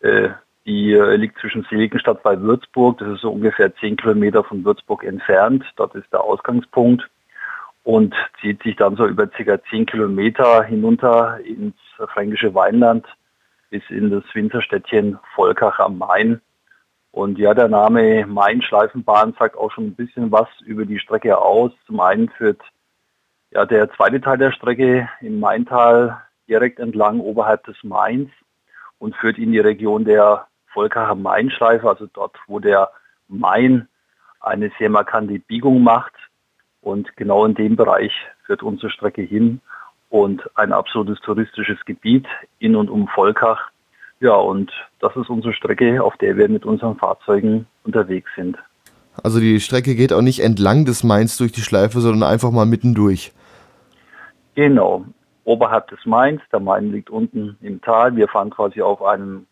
Speaker 6: äh, die äh, liegt zwischen Seligenstadt bei Würzburg. Das ist so ungefähr zehn Kilometer von Würzburg entfernt. Dort ist der Ausgangspunkt und zieht sich dann so über circa zehn Kilometer hinunter ins fränkische Weinland bis in das Winzerstädtchen Volkach am Main. Und ja, der Name Main-Schleifenbahn sagt auch schon ein bisschen was über die Strecke aus. Zum einen führt ja der zweite Teil der Strecke im Maintal direkt entlang oberhalb des Mains und führt in die Region der Volkacher Mainschleife, also dort, wo der Main eine sehr markante Biegung macht. Und genau in dem Bereich führt unsere Strecke hin und ein absolutes touristisches Gebiet in und um Volkach. Ja, und das ist unsere Strecke, auf der wir mit unseren Fahrzeugen unterwegs sind.
Speaker 1: Also die Strecke geht auch nicht entlang des Mains durch die Schleife, sondern einfach mal mittendurch.
Speaker 6: Genau oberhalb des Mains. Der Main liegt unten im Tal. Wir fahren quasi auf einem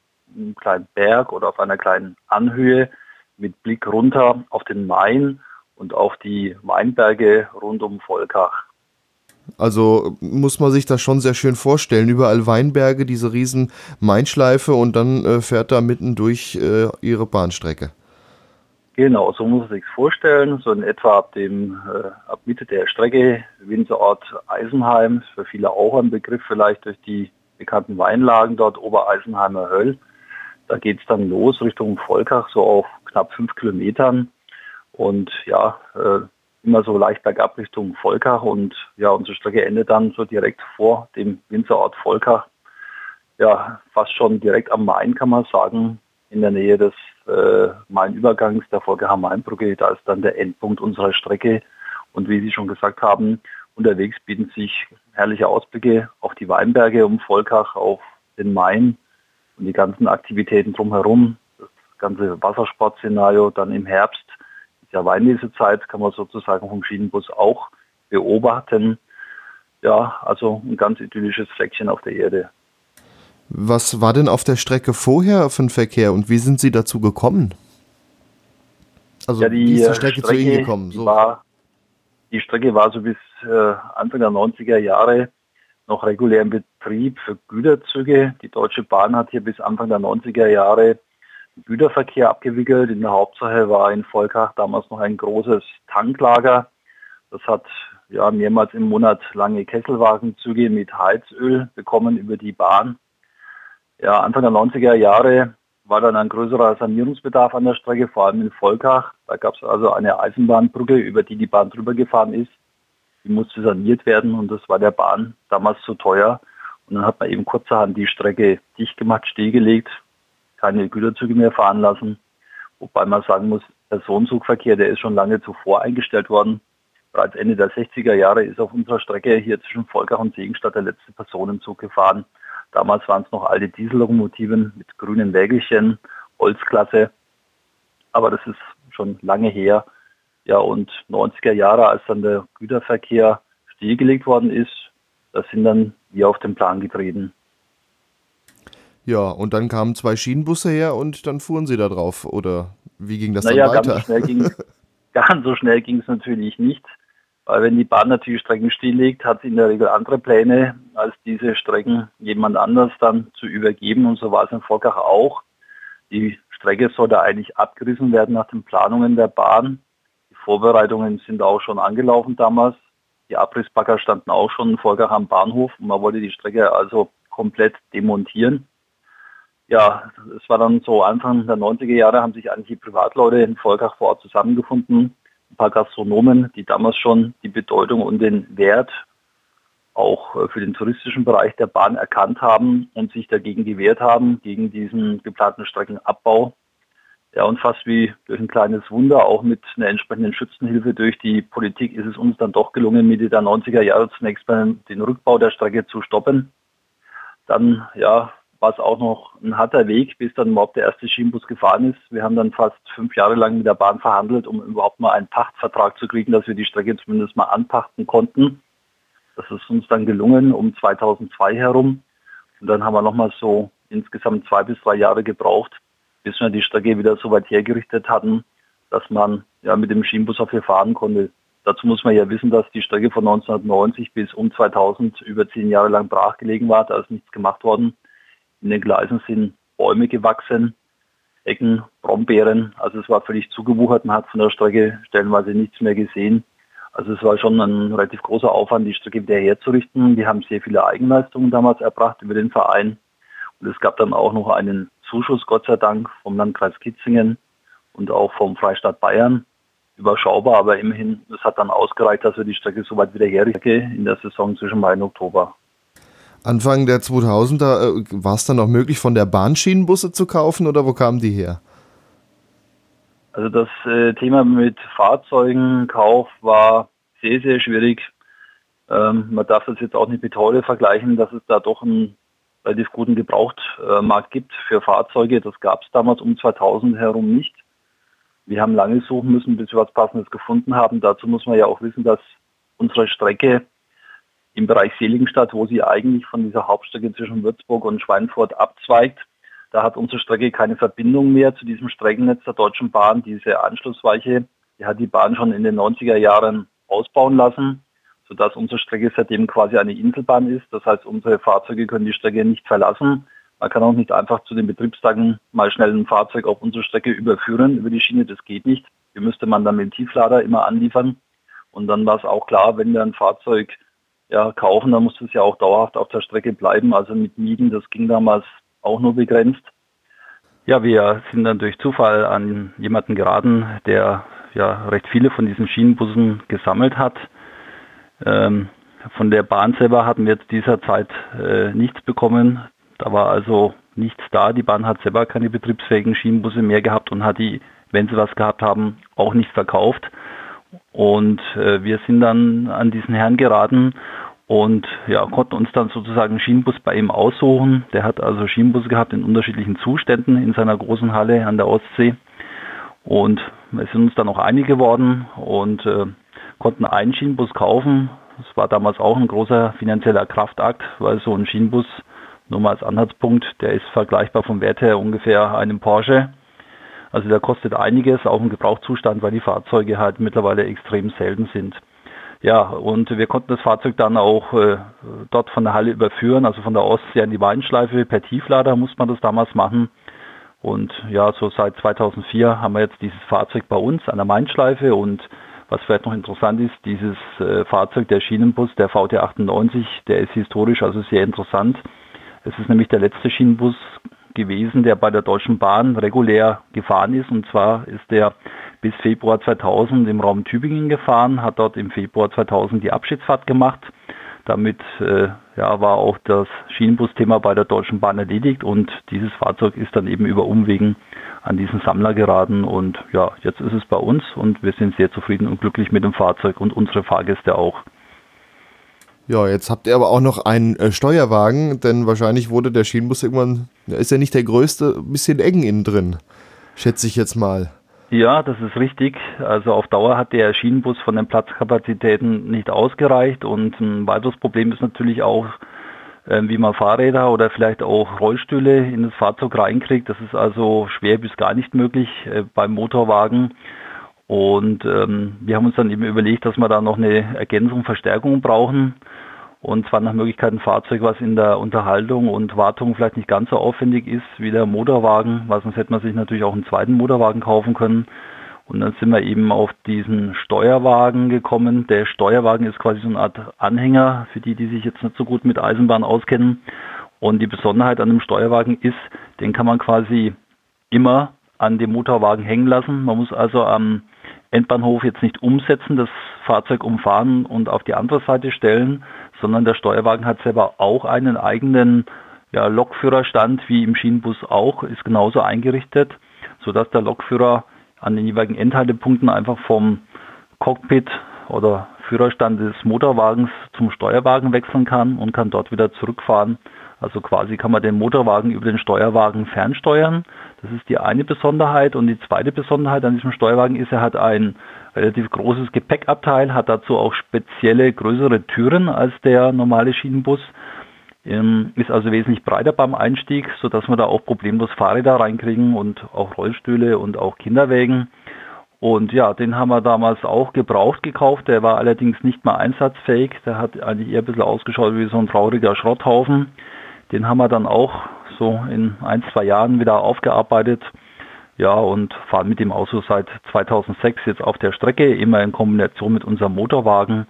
Speaker 6: kleinen Berg oder auf einer kleinen Anhöhe mit Blick runter auf den Main und auf die Weinberge rund um Volkach.
Speaker 1: Also muss man sich das schon sehr schön vorstellen. Überall Weinberge, diese riesen Mainschleife und dann äh, fährt da mitten durch äh, ihre Bahnstrecke.
Speaker 6: Genau, so muss man sich vorstellen. So in etwa ab dem äh, ab Mitte der Strecke Winzerort Eisenheim, für viele auch ein Begriff vielleicht durch die bekannten Weinlagen dort Obereisenheimer Höll. Da geht es dann los Richtung Volkach, so auf knapp fünf Kilometern. Und ja, äh, immer so leicht bergab Richtung Volkach. Und ja, unsere Strecke endet dann so direkt vor dem Winzerort Volkach. Ja, fast schon direkt am Main kann man sagen, in der Nähe des äh, Main-Übergangs der Volker Mainbrücke. Da ist dann der Endpunkt unserer Strecke. Und wie Sie schon gesagt haben, unterwegs bieten sich herrliche Ausblicke auf die Weinberge um Volkach, auf den Main und die ganzen Aktivitäten drumherum. Das ganze Wassersportszenario dann im Herbst, ja Weinlesezeit, kann man sozusagen vom Schienenbus auch beobachten. Ja, also ein ganz idyllisches Fleckchen auf der Erde.
Speaker 1: Was war denn auf der Strecke vorher für ein Verkehr und wie sind Sie dazu gekommen?
Speaker 6: Also ja, die, wie ist die Strecke, Strecke zu Ihnen gekommen? So. War, die Strecke war so bis äh, Anfang der 90er Jahre noch regulär im Betrieb für Güterzüge. Die Deutsche Bahn hat hier bis Anfang der 90er Jahre Güterverkehr abgewickelt. In der Hauptsache war in Volkach damals noch ein großes Tanklager. Das hat ja mehrmals im Monat lange Kesselwagenzüge mit Heizöl bekommen über die Bahn. Ja, Anfang der 90er Jahre war dann ein größerer Sanierungsbedarf an der Strecke, vor allem in Volkach. Da gab es also eine Eisenbahnbrücke, über die die Bahn drüber gefahren ist. Die musste saniert werden und das war der Bahn damals zu teuer. Und dann hat man eben kurzerhand die Strecke dicht gemacht, stillgelegt, keine Güterzüge mehr fahren lassen. Wobei man sagen muss, Personenzugverkehr, der ist schon lange zuvor eingestellt worden. Bereits Ende der 60er Jahre ist auf unserer Strecke hier zwischen Volkach und Segenstadt der letzte Personenzug gefahren. Damals waren es noch alte Diesellokomotiven mit grünen Wägelchen, Holzklasse. Aber das ist schon lange her. Ja, und 90er Jahre, als dann der Güterverkehr stillgelegt worden ist, da sind dann wir auf den Plan getreten.
Speaker 1: Ja, und dann kamen zwei Schienenbusse her und dann fuhren sie da drauf. Oder wie ging das
Speaker 6: naja,
Speaker 1: dann weiter?
Speaker 6: Ganz, schnell ging, ganz so schnell ging es natürlich nicht. Weil wenn die Bahn natürlich Strecken stilllegt, hat sie in der Regel andere Pläne, als diese Strecken jemand anders dann zu übergeben. Und so war es in Volkach auch. Die Strecke sollte eigentlich abgerissen werden nach den Planungen der Bahn. Die Vorbereitungen sind auch schon angelaufen damals. Die Abrissbagger standen auch schon in Volkach am Bahnhof und man wollte die Strecke also komplett demontieren. Ja, es war dann so Anfang der 90er Jahre haben sich eigentlich die Privatleute in Volkach vor Ort zusammengefunden ein paar Gastronomen, die damals schon die Bedeutung und den Wert auch äh, für den touristischen Bereich der Bahn erkannt haben und sich dagegen gewehrt haben, gegen diesen geplanten Streckenabbau. Ja, und fast wie durch ein kleines Wunder, auch mit einer entsprechenden Schützenhilfe durch die Politik, ist es uns dann doch gelungen, Mitte der 90er Jahre zunächst mal den Rückbau der Strecke zu stoppen. dann ja, war es auch noch ein harter Weg, bis dann überhaupt der erste Schienenbus gefahren ist. Wir haben dann fast fünf Jahre lang mit der Bahn verhandelt, um überhaupt mal einen Pachtvertrag zu kriegen, dass wir die Strecke zumindest mal anpachten konnten. Das ist uns dann gelungen um 2002 herum. Und dann haben wir nochmal so insgesamt zwei bis drei Jahre gebraucht, bis wir die Strecke wieder so weit hergerichtet hatten, dass man ja mit dem Schienenbus auch hier fahren konnte. Dazu muss man ja wissen, dass die Strecke von 1990 bis um 2000 über zehn Jahre lang brachgelegen war. Da ist nichts gemacht worden. In den Gleisen sind Bäume gewachsen, Ecken, Brombeeren. Also es war völlig zugewuchert. Man hat von der Strecke stellenweise nichts mehr gesehen. Also es war schon ein relativ großer Aufwand, die Strecke wieder herzurichten. Wir haben sehr viele Eigenleistungen damals erbracht über den Verein. Und es gab dann auch noch einen Zuschuss, Gott sei Dank, vom Landkreis Kitzingen und auch vom Freistaat Bayern. Überschaubar, aber immerhin, es hat dann ausgereicht, dass wir die Strecke soweit wieder herrichten in der Saison zwischen Mai und Oktober.
Speaker 1: Anfang der 2000er äh, war es dann auch möglich, von der Bahn Schienenbusse zu kaufen oder wo kamen die her?
Speaker 6: Also das äh, Thema mit Fahrzeugenkauf war sehr, sehr schwierig. Ähm, man darf das jetzt auch nicht mit heute vergleichen, dass es da doch einen relativ guten Gebrauchtmarkt gibt für Fahrzeuge. Das gab es damals um 2000 herum nicht. Wir haben lange suchen müssen, bis wir was Passendes gefunden haben. Dazu muss man ja auch wissen, dass unsere Strecke im Bereich Seligenstadt, wo sie eigentlich von dieser Hauptstrecke zwischen Würzburg und Schweinfurt abzweigt, da hat unsere Strecke keine Verbindung mehr zu diesem Streckennetz der Deutschen Bahn. Diese Anschlussweiche, die hat die Bahn schon in den 90er Jahren ausbauen lassen, sodass unsere Strecke seitdem quasi eine Inselbahn ist. Das heißt, unsere Fahrzeuge können die Strecke nicht verlassen. Man kann auch nicht einfach zu den Betriebstagen mal schnell ein Fahrzeug auf unsere Strecke überführen über die Schiene. Das geht nicht. Hier müsste man dann mit dem Tieflader immer anliefern. Und dann war es auch klar, wenn wir ein Fahrzeug ja, kaufen, dann muss es ja auch dauerhaft auf der Strecke bleiben. Also mit Mieten, das ging damals auch nur begrenzt. Ja, wir sind dann durch Zufall an jemanden geraten, der ja recht viele von diesen Schienenbussen gesammelt hat. Ähm, von der Bahn selber hatten wir jetzt dieser Zeit äh, nichts bekommen. Da war also nichts da. Die Bahn hat selber keine betriebsfähigen Schienenbusse mehr gehabt und hat die, wenn sie was gehabt haben, auch nicht verkauft. Und äh, wir sind dann an diesen Herrn geraten und ja, konnten uns dann sozusagen Schienenbus bei ihm aussuchen. Der hat also Schienenbusse gehabt in unterschiedlichen Zuständen in seiner großen Halle an der Ostsee. Und wir sind uns dann auch einig geworden und äh, konnten einen Schienenbus kaufen. Das war damals auch ein großer finanzieller Kraftakt, weil so ein Schienenbus, nur mal als Anhaltspunkt, der ist vergleichbar vom Wert her ungefähr einem Porsche. Also der kostet einiges, auch im Gebrauchszustand, weil die Fahrzeuge halt mittlerweile extrem selten sind. Ja, und wir konnten das Fahrzeug dann auch äh, dort von der Halle überführen, also von der Ostsee an die Weinschleife. Per Tieflader muss man das damals machen. Und ja, so seit 2004 haben wir jetzt dieses Fahrzeug bei uns an der Mainschleife und was vielleicht noch interessant ist, dieses äh, Fahrzeug, der Schienenbus, der VT98, der ist historisch also sehr interessant. Es ist nämlich der letzte Schienenbus gewesen, der bei der Deutschen Bahn regulär gefahren ist. Und zwar ist der bis Februar 2000 im Raum Tübingen gefahren, hat dort im Februar 2000 die Abschiedsfahrt gemacht. Damit äh, ja, war auch das Schienenbusthema bei der Deutschen Bahn erledigt und dieses Fahrzeug ist dann eben über Umwegen an diesen Sammler geraten und ja, jetzt ist es bei uns und wir sind sehr zufrieden und glücklich mit dem Fahrzeug und unsere Fahrgäste auch.
Speaker 1: Ja, jetzt habt ihr aber auch noch einen äh, Steuerwagen, denn wahrscheinlich wurde der Schienenbus irgendwann, ist ja nicht der größte, ein bisschen eng innen drin, schätze ich jetzt mal.
Speaker 6: Ja, das ist richtig. Also auf Dauer hat der Schienenbus von den Platzkapazitäten nicht ausgereicht und ein weiteres Problem ist natürlich auch, äh, wie man Fahrräder oder vielleicht auch Rollstühle in das Fahrzeug reinkriegt. Das ist also schwer bis gar nicht möglich äh, beim Motorwagen. Und ähm, wir haben uns dann eben überlegt, dass wir da noch eine Ergänzung, Verstärkung brauchen. Und zwar nach Möglichkeit ein Fahrzeug, was in der Unterhaltung und Wartung vielleicht nicht ganz so aufwendig ist wie der Motorwagen, weil sonst hätte man sich natürlich auch einen zweiten Motorwagen kaufen können. Und dann sind wir eben auf diesen Steuerwagen gekommen. Der Steuerwagen ist quasi so eine Art Anhänger für die, die sich jetzt nicht so gut mit Eisenbahn auskennen. Und die Besonderheit an dem Steuerwagen ist, den kann man quasi immer an dem Motorwagen hängen lassen. Man muss also am Endbahnhof jetzt nicht umsetzen, das Fahrzeug umfahren und auf die andere Seite stellen, sondern der Steuerwagen hat selber auch einen eigenen ja, Lokführerstand, wie im Schienenbus auch, ist genauso eingerichtet, sodass der Lokführer an den jeweiligen Endhaltepunkten einfach vom Cockpit oder Führerstand des Motorwagens zum Steuerwagen wechseln kann und kann dort wieder zurückfahren. Also quasi kann man den Motorwagen über den Steuerwagen fernsteuern. Das ist die eine Besonderheit. Und die zweite Besonderheit an diesem Steuerwagen ist, er hat ein relativ großes Gepäckabteil, hat dazu auch spezielle größere Türen als der normale Schienenbus. Ähm, ist also wesentlich breiter beim Einstieg, sodass wir da auch problemlos Fahrräder reinkriegen und auch Rollstühle und auch Kinderwägen. Und ja, den haben wir damals auch gebraucht gekauft. Der war allerdings nicht mehr einsatzfähig. Der hat eigentlich eher ein bisschen ausgeschaut wie so ein trauriger Schrotthaufen. Den haben wir dann auch so in ein, zwei Jahren wieder aufgearbeitet. Ja, und fahren mit dem Auto seit 2006 jetzt auf der Strecke, immer in Kombination mit unserem Motorwagen.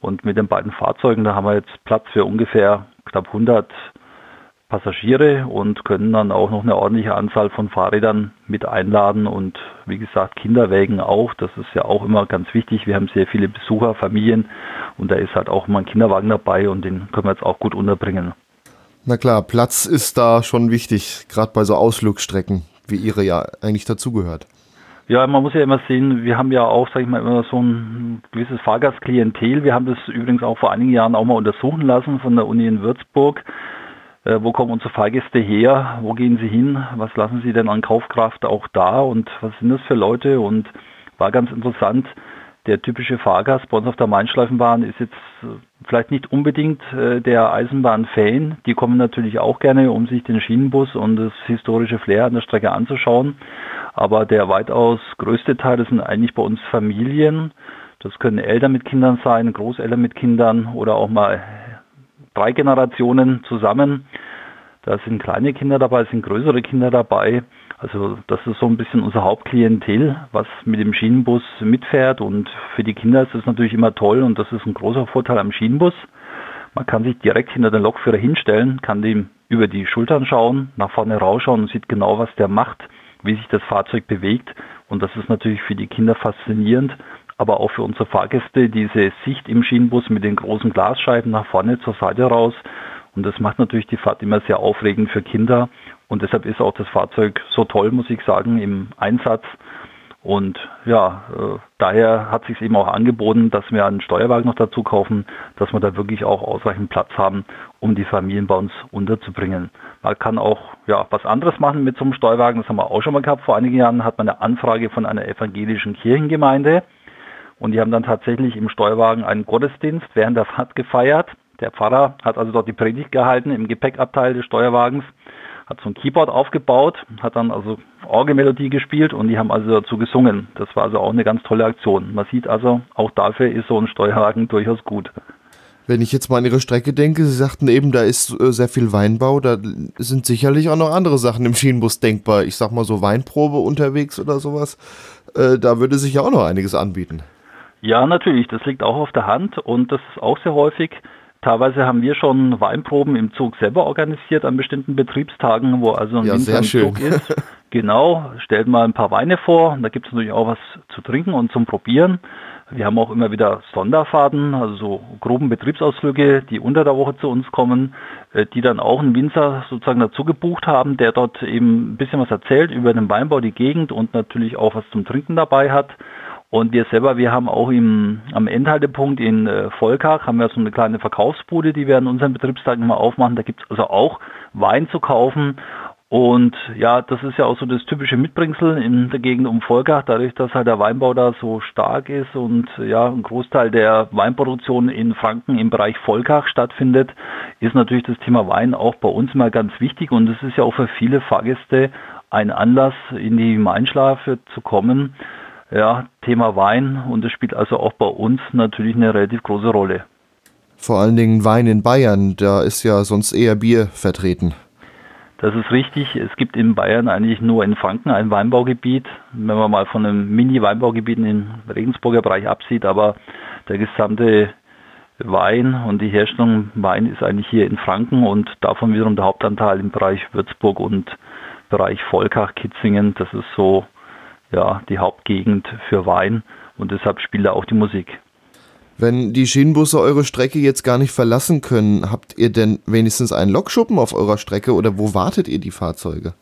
Speaker 6: Und mit den beiden Fahrzeugen, da haben wir jetzt Platz für ungefähr knapp 100 Passagiere und können dann auch noch eine ordentliche Anzahl von Fahrrädern mit einladen und wie gesagt Kinderwägen auch. Das ist ja auch immer ganz wichtig. Wir haben sehr viele Besucher, Familien und da ist halt auch mal ein Kinderwagen dabei und den können wir jetzt auch gut unterbringen.
Speaker 1: Na klar, Platz ist da schon wichtig, gerade bei so Ausflugstrecken, wie Ihre ja eigentlich dazugehört.
Speaker 6: Ja, man muss ja immer sehen, wir haben ja auch, sag ich mal, immer so ein gewisses Fahrgastklientel. Wir haben das übrigens auch vor einigen Jahren auch mal untersuchen lassen von der Uni in Würzburg. Äh, wo kommen unsere Fahrgäste her? Wo gehen sie hin? Was lassen sie denn an Kaufkraft auch da? Und was sind das für Leute? Und war ganz interessant, der typische Fahrgast bei uns auf der Mainschleifenbahn ist jetzt äh, vielleicht nicht unbedingt äh, der Eisenbahn-Fan. Die kommen natürlich auch gerne, um sich den Schienenbus und das historische Flair an der Strecke anzuschauen. Aber der weitaus größte Teil, das sind eigentlich bei uns Familien. Das können Eltern mit Kindern sein, Großeltern mit Kindern oder auch mal drei Generationen zusammen. Da sind kleine Kinder dabei, sind größere Kinder dabei. Also das ist so ein bisschen unser Hauptklientel, was mit dem Schienenbus mitfährt. Und für die Kinder ist das natürlich immer toll und das ist ein großer Vorteil am Schienenbus. Man kann sich direkt hinter den Lokführer hinstellen, kann dem über die Schultern schauen, nach vorne rausschauen und sieht genau, was der macht, wie sich das Fahrzeug bewegt. Und das ist natürlich für die Kinder faszinierend aber auch für unsere Fahrgäste diese Sicht im Schienenbus mit den großen Glasscheiben nach vorne zur Seite raus. Und das macht natürlich die Fahrt immer sehr aufregend für Kinder. Und deshalb ist auch das Fahrzeug so toll, muss ich sagen, im Einsatz. Und ja, äh, daher hat sich eben auch angeboten, dass wir einen Steuerwagen noch dazu kaufen, dass wir da wirklich auch ausreichend Platz haben, um die Familien bei uns unterzubringen. Man kann auch ja was anderes machen mit so einem Steuerwagen. Das haben wir auch schon mal gehabt. Vor einigen Jahren hat man eine Anfrage von einer evangelischen Kirchengemeinde und die haben dann tatsächlich im Steuerwagen einen Gottesdienst während der Fahrt gefeiert. Der Pfarrer hat also dort die Predigt gehalten im Gepäckabteil des Steuerwagens, hat so ein Keyboard aufgebaut, hat dann also Orgelmelodie gespielt und die haben also dazu gesungen. Das war also auch eine ganz tolle Aktion. Man sieht also, auch dafür ist so ein Steuerwagen durchaus gut.
Speaker 1: Wenn ich jetzt mal an Ihre Strecke denke, Sie sagten eben, da ist äh, sehr viel Weinbau, da sind sicherlich auch noch andere Sachen im Schienenbus denkbar. Ich sag mal so Weinprobe unterwegs oder sowas. Äh, da würde sich ja auch noch einiges anbieten.
Speaker 6: Ja, natürlich, das liegt auch auf der Hand und das ist auch sehr häufig. Teilweise haben wir schon Weinproben im Zug selber organisiert an bestimmten Betriebstagen, wo also ein
Speaker 1: ja,
Speaker 6: Winter im
Speaker 1: Zug
Speaker 6: ist. Genau, stellt mal ein paar Weine vor. Da gibt es natürlich auch was zu trinken und zum Probieren. Wir haben auch immer wieder Sonderfahrten, also so groben Betriebsausflüge, die unter der Woche zu uns kommen, äh, die dann auch einen Winzer sozusagen dazu gebucht haben, der dort eben ein bisschen was erzählt über den Weinbau, die Gegend und natürlich auch was zum Trinken dabei hat. Und wir selber, wir haben auch im, am Endhaltepunkt in äh, Volkach, haben wir so eine kleine Verkaufsbude, die wir an unseren Betriebstagen immer aufmachen. Da gibt es also auch Wein zu kaufen. Und ja, das ist ja auch so das typische Mitbringsel in der Gegend um Volkach, dadurch, dass halt der Weinbau da so stark ist und ja, ein Großteil der Weinproduktion in Franken im Bereich Volkach stattfindet, ist natürlich das Thema Wein auch bei uns mal ganz wichtig und es ist ja auch für viele Fahrgäste ein Anlass, in die Mainschlafe zu kommen ja, Thema Wein und das spielt also auch bei uns natürlich eine relativ große Rolle.
Speaker 1: Vor allen Dingen Wein in Bayern, da ist ja sonst eher Bier vertreten.
Speaker 6: Das ist richtig. Es gibt in Bayern eigentlich nur in Franken ein Weinbaugebiet, wenn man mal von einem Mini-Weinbaugebiet im Regensburger Bereich absieht, aber der gesamte Wein und die Herstellung Wein ist eigentlich hier in Franken und davon wiederum der Hauptanteil im Bereich Würzburg und Bereich Volkach, Kitzingen. Das ist so ja, die Hauptgegend für Wein und deshalb spielt da auch die Musik.
Speaker 1: Wenn die Schienenbusse eure Strecke jetzt gar nicht verlassen können, habt ihr denn wenigstens einen Lokschuppen auf eurer Strecke oder wo wartet ihr die Fahrzeuge?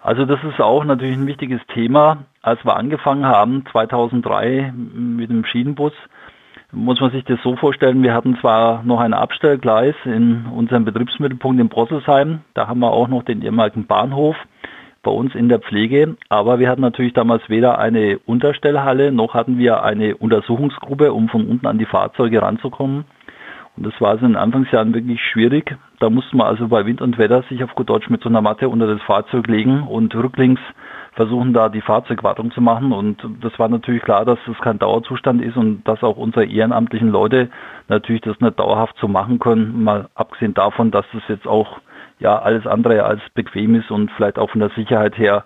Speaker 6: Also das ist auch natürlich ein wichtiges Thema. Als wir angefangen haben, 2003 mit dem Schienenbus, muss man sich das so vorstellen, wir hatten zwar noch ein Abstellgleis in unserem Betriebsmittelpunkt in Brossesheim, da haben wir auch noch den ehemaligen Bahnhof bei uns in der Pflege, aber wir hatten natürlich damals weder eine Unterstellhalle noch hatten wir eine Untersuchungsgruppe, um von unten an die Fahrzeuge ranzukommen. Und das war also in den Anfangsjahren wirklich schwierig. Da musste man also bei Wind und Wetter sich auf gut Deutsch mit so einer Matte unter das Fahrzeug legen und rücklings versuchen da die Fahrzeugwartung zu machen. Und das war natürlich klar, dass das kein Dauerzustand ist und dass auch unsere ehrenamtlichen Leute natürlich das nicht dauerhaft so machen können. Mal abgesehen davon, dass das jetzt auch ja alles andere als bequem ist und vielleicht auch von der Sicherheit her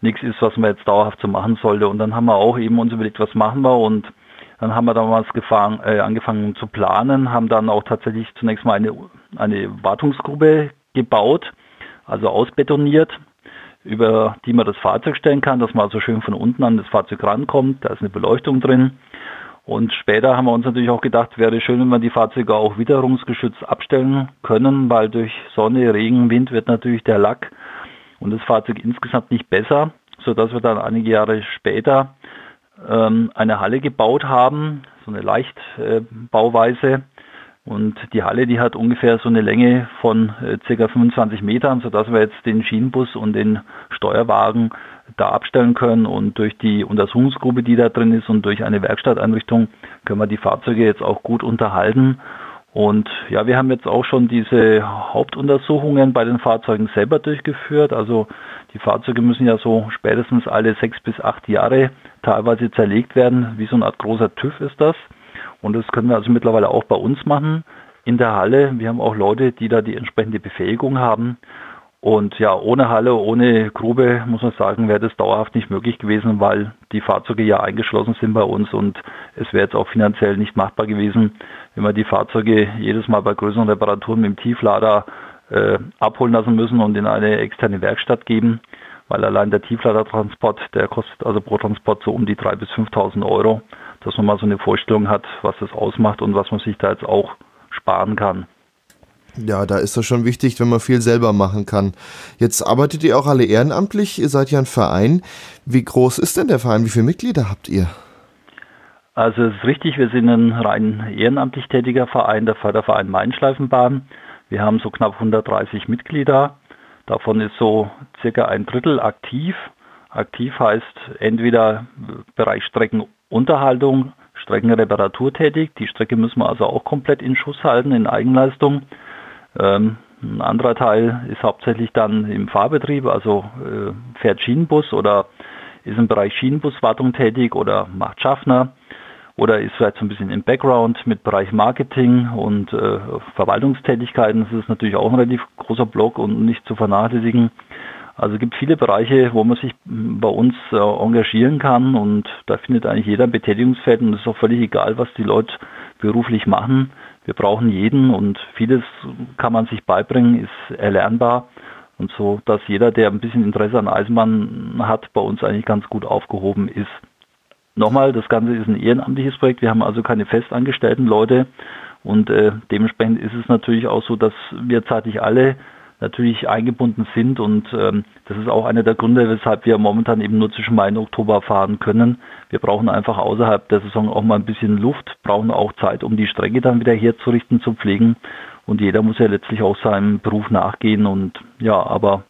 Speaker 6: nichts ist, was man jetzt dauerhaft so machen sollte. Und dann haben wir auch eben uns überlegt, was machen wir und dann haben wir damals gefangen, äh, angefangen zu planen, haben dann auch tatsächlich zunächst mal eine, eine Wartungsgruppe gebaut, also ausbetoniert, über die man das Fahrzeug stellen kann, dass man also schön von unten an das Fahrzeug rankommt. Da ist eine Beleuchtung drin. Und später haben wir uns natürlich auch gedacht, wäre schön, wenn wir die Fahrzeuge auch witterungsgeschützt abstellen können, weil durch Sonne, Regen, Wind wird natürlich der Lack und das Fahrzeug insgesamt nicht besser, sodass wir dann einige Jahre später ähm, eine Halle gebaut haben, so eine Leichtbauweise. Äh, und die Halle, die hat ungefähr so eine Länge von äh, ca. 25 Metern, sodass wir jetzt den Schienenbus und den Steuerwagen da abstellen können. Und durch die Untersuchungsgruppe, die da drin ist und durch eine Werkstatteinrichtung können wir die Fahrzeuge jetzt auch gut unterhalten. Und ja, wir haben jetzt auch schon diese Hauptuntersuchungen bei den Fahrzeugen selber durchgeführt. Also die Fahrzeuge müssen ja so spätestens alle sechs bis acht Jahre teilweise zerlegt werden. Wie so eine Art großer TÜV ist das. Und das können wir also mittlerweile auch bei uns machen in der Halle. Wir haben auch Leute, die da die entsprechende Befähigung haben. Und ja, ohne Halle, ohne Grube, muss man sagen, wäre das dauerhaft nicht möglich gewesen, weil die Fahrzeuge ja eingeschlossen sind bei uns und es wäre jetzt auch finanziell nicht machbar gewesen, wenn wir die Fahrzeuge jedes Mal bei größeren Reparaturen mit dem Tieflader äh, abholen lassen müssen und in eine externe Werkstatt geben, weil allein der Tiefladertransport, der kostet also pro Transport so um die 3.000 bis 5.000 Euro dass man mal so eine Vorstellung hat, was das ausmacht und was man sich da jetzt auch sparen kann.
Speaker 1: Ja, da ist das schon wichtig, wenn man viel selber machen kann. Jetzt arbeitet ihr auch alle ehrenamtlich, ihr seid ja ein Verein. Wie groß ist denn der Verein? Wie viele Mitglieder habt ihr?
Speaker 6: Also es ist richtig, wir sind ein rein ehrenamtlich tätiger Verein, der Förderverein Mainschleifenbahn. Wir haben so knapp 130 Mitglieder. Davon ist so circa ein Drittel aktiv. Aktiv heißt entweder Bereich Strecken Unterhaltung, Streckenreparatur tätig. Die Strecke müssen wir also auch komplett in Schuss halten, in Eigenleistung. Ähm, ein anderer Teil ist hauptsächlich dann im Fahrbetrieb, also äh, fährt Schienenbus oder ist im Bereich Schienenbuswartung tätig oder macht Schaffner oder ist vielleicht so ein bisschen im Background mit Bereich Marketing und äh, Verwaltungstätigkeiten. Das ist natürlich auch ein relativ großer Block und nicht zu vernachlässigen. Also es gibt viele Bereiche, wo man sich bei uns äh, engagieren kann und da findet eigentlich jeder ein Betätigungsfeld und es ist auch völlig egal, was die Leute beruflich machen. Wir brauchen jeden und vieles kann man sich beibringen, ist erlernbar und so, dass jeder, der ein bisschen Interesse an Eisenbahn hat, bei uns eigentlich ganz gut aufgehoben ist. Nochmal, das Ganze ist ein ehrenamtliches Projekt. Wir haben also keine festangestellten Leute und äh, dementsprechend ist es natürlich auch so, dass wir zeitlich alle natürlich eingebunden sind und ähm, das ist auch einer der Gründe, weshalb wir momentan eben nur zwischen Mai und Oktober fahren können. Wir brauchen einfach außerhalb der Saison auch mal ein bisschen Luft, brauchen auch Zeit, um die Strecke dann wieder herzurichten, zu pflegen und jeder muss ja letztlich auch seinem Beruf nachgehen und ja, aber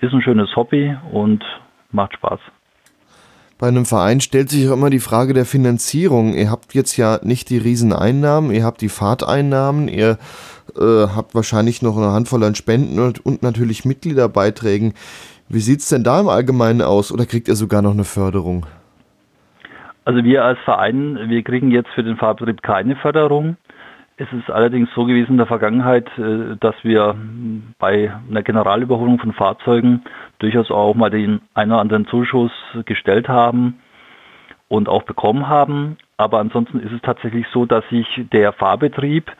Speaker 6: ist ein schönes Hobby und macht Spaß.
Speaker 1: Bei einem Verein stellt sich auch immer die Frage der Finanzierung. Ihr habt jetzt ja nicht die Rieseneinnahmen, ihr habt die Fahrteinnahmen, ihr äh, habt wahrscheinlich noch eine Handvoll an Spenden und, und natürlich Mitgliederbeiträgen. Wie sieht es denn da im Allgemeinen aus oder kriegt ihr sogar noch eine Förderung?
Speaker 6: Also wir als Verein, wir kriegen jetzt für den Fahrbetrieb keine Förderung. Es ist allerdings so gewesen in der Vergangenheit, äh, dass wir bei einer Generalüberholung von Fahrzeugen durchaus auch mal den einen oder anderen Zuschuss gestellt haben und auch bekommen haben. Aber ansonsten ist es tatsächlich so, dass sich der Fahrbetrieb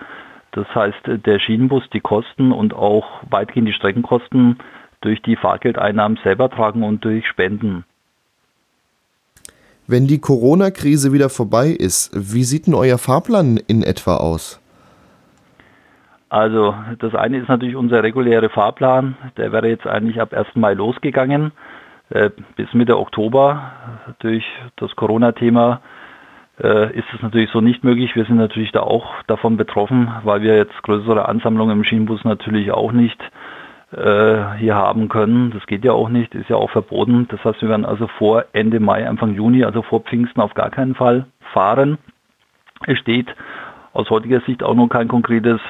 Speaker 6: das heißt, der Schienenbus die Kosten und auch weitgehend die Streckenkosten durch die Fahrgeldeinnahmen selber tragen und durch Spenden.
Speaker 1: Wenn die Corona-Krise wieder vorbei ist, wie sieht denn euer Fahrplan in etwa aus?
Speaker 6: Also das eine ist natürlich unser regulärer Fahrplan. Der wäre jetzt eigentlich ab 1. Mai losgegangen. Äh, bis Mitte Oktober durch das Corona-Thema ist es natürlich so nicht möglich. Wir sind natürlich da auch davon betroffen, weil wir jetzt größere Ansammlungen im Schienenbus natürlich auch nicht äh, hier haben können. Das geht ja auch nicht, ist ja auch verboten. Das heißt, wir werden also vor Ende Mai, Anfang Juni, also vor Pfingsten auf gar keinen Fall fahren. Es steht aus heutiger Sicht auch noch kein konkretes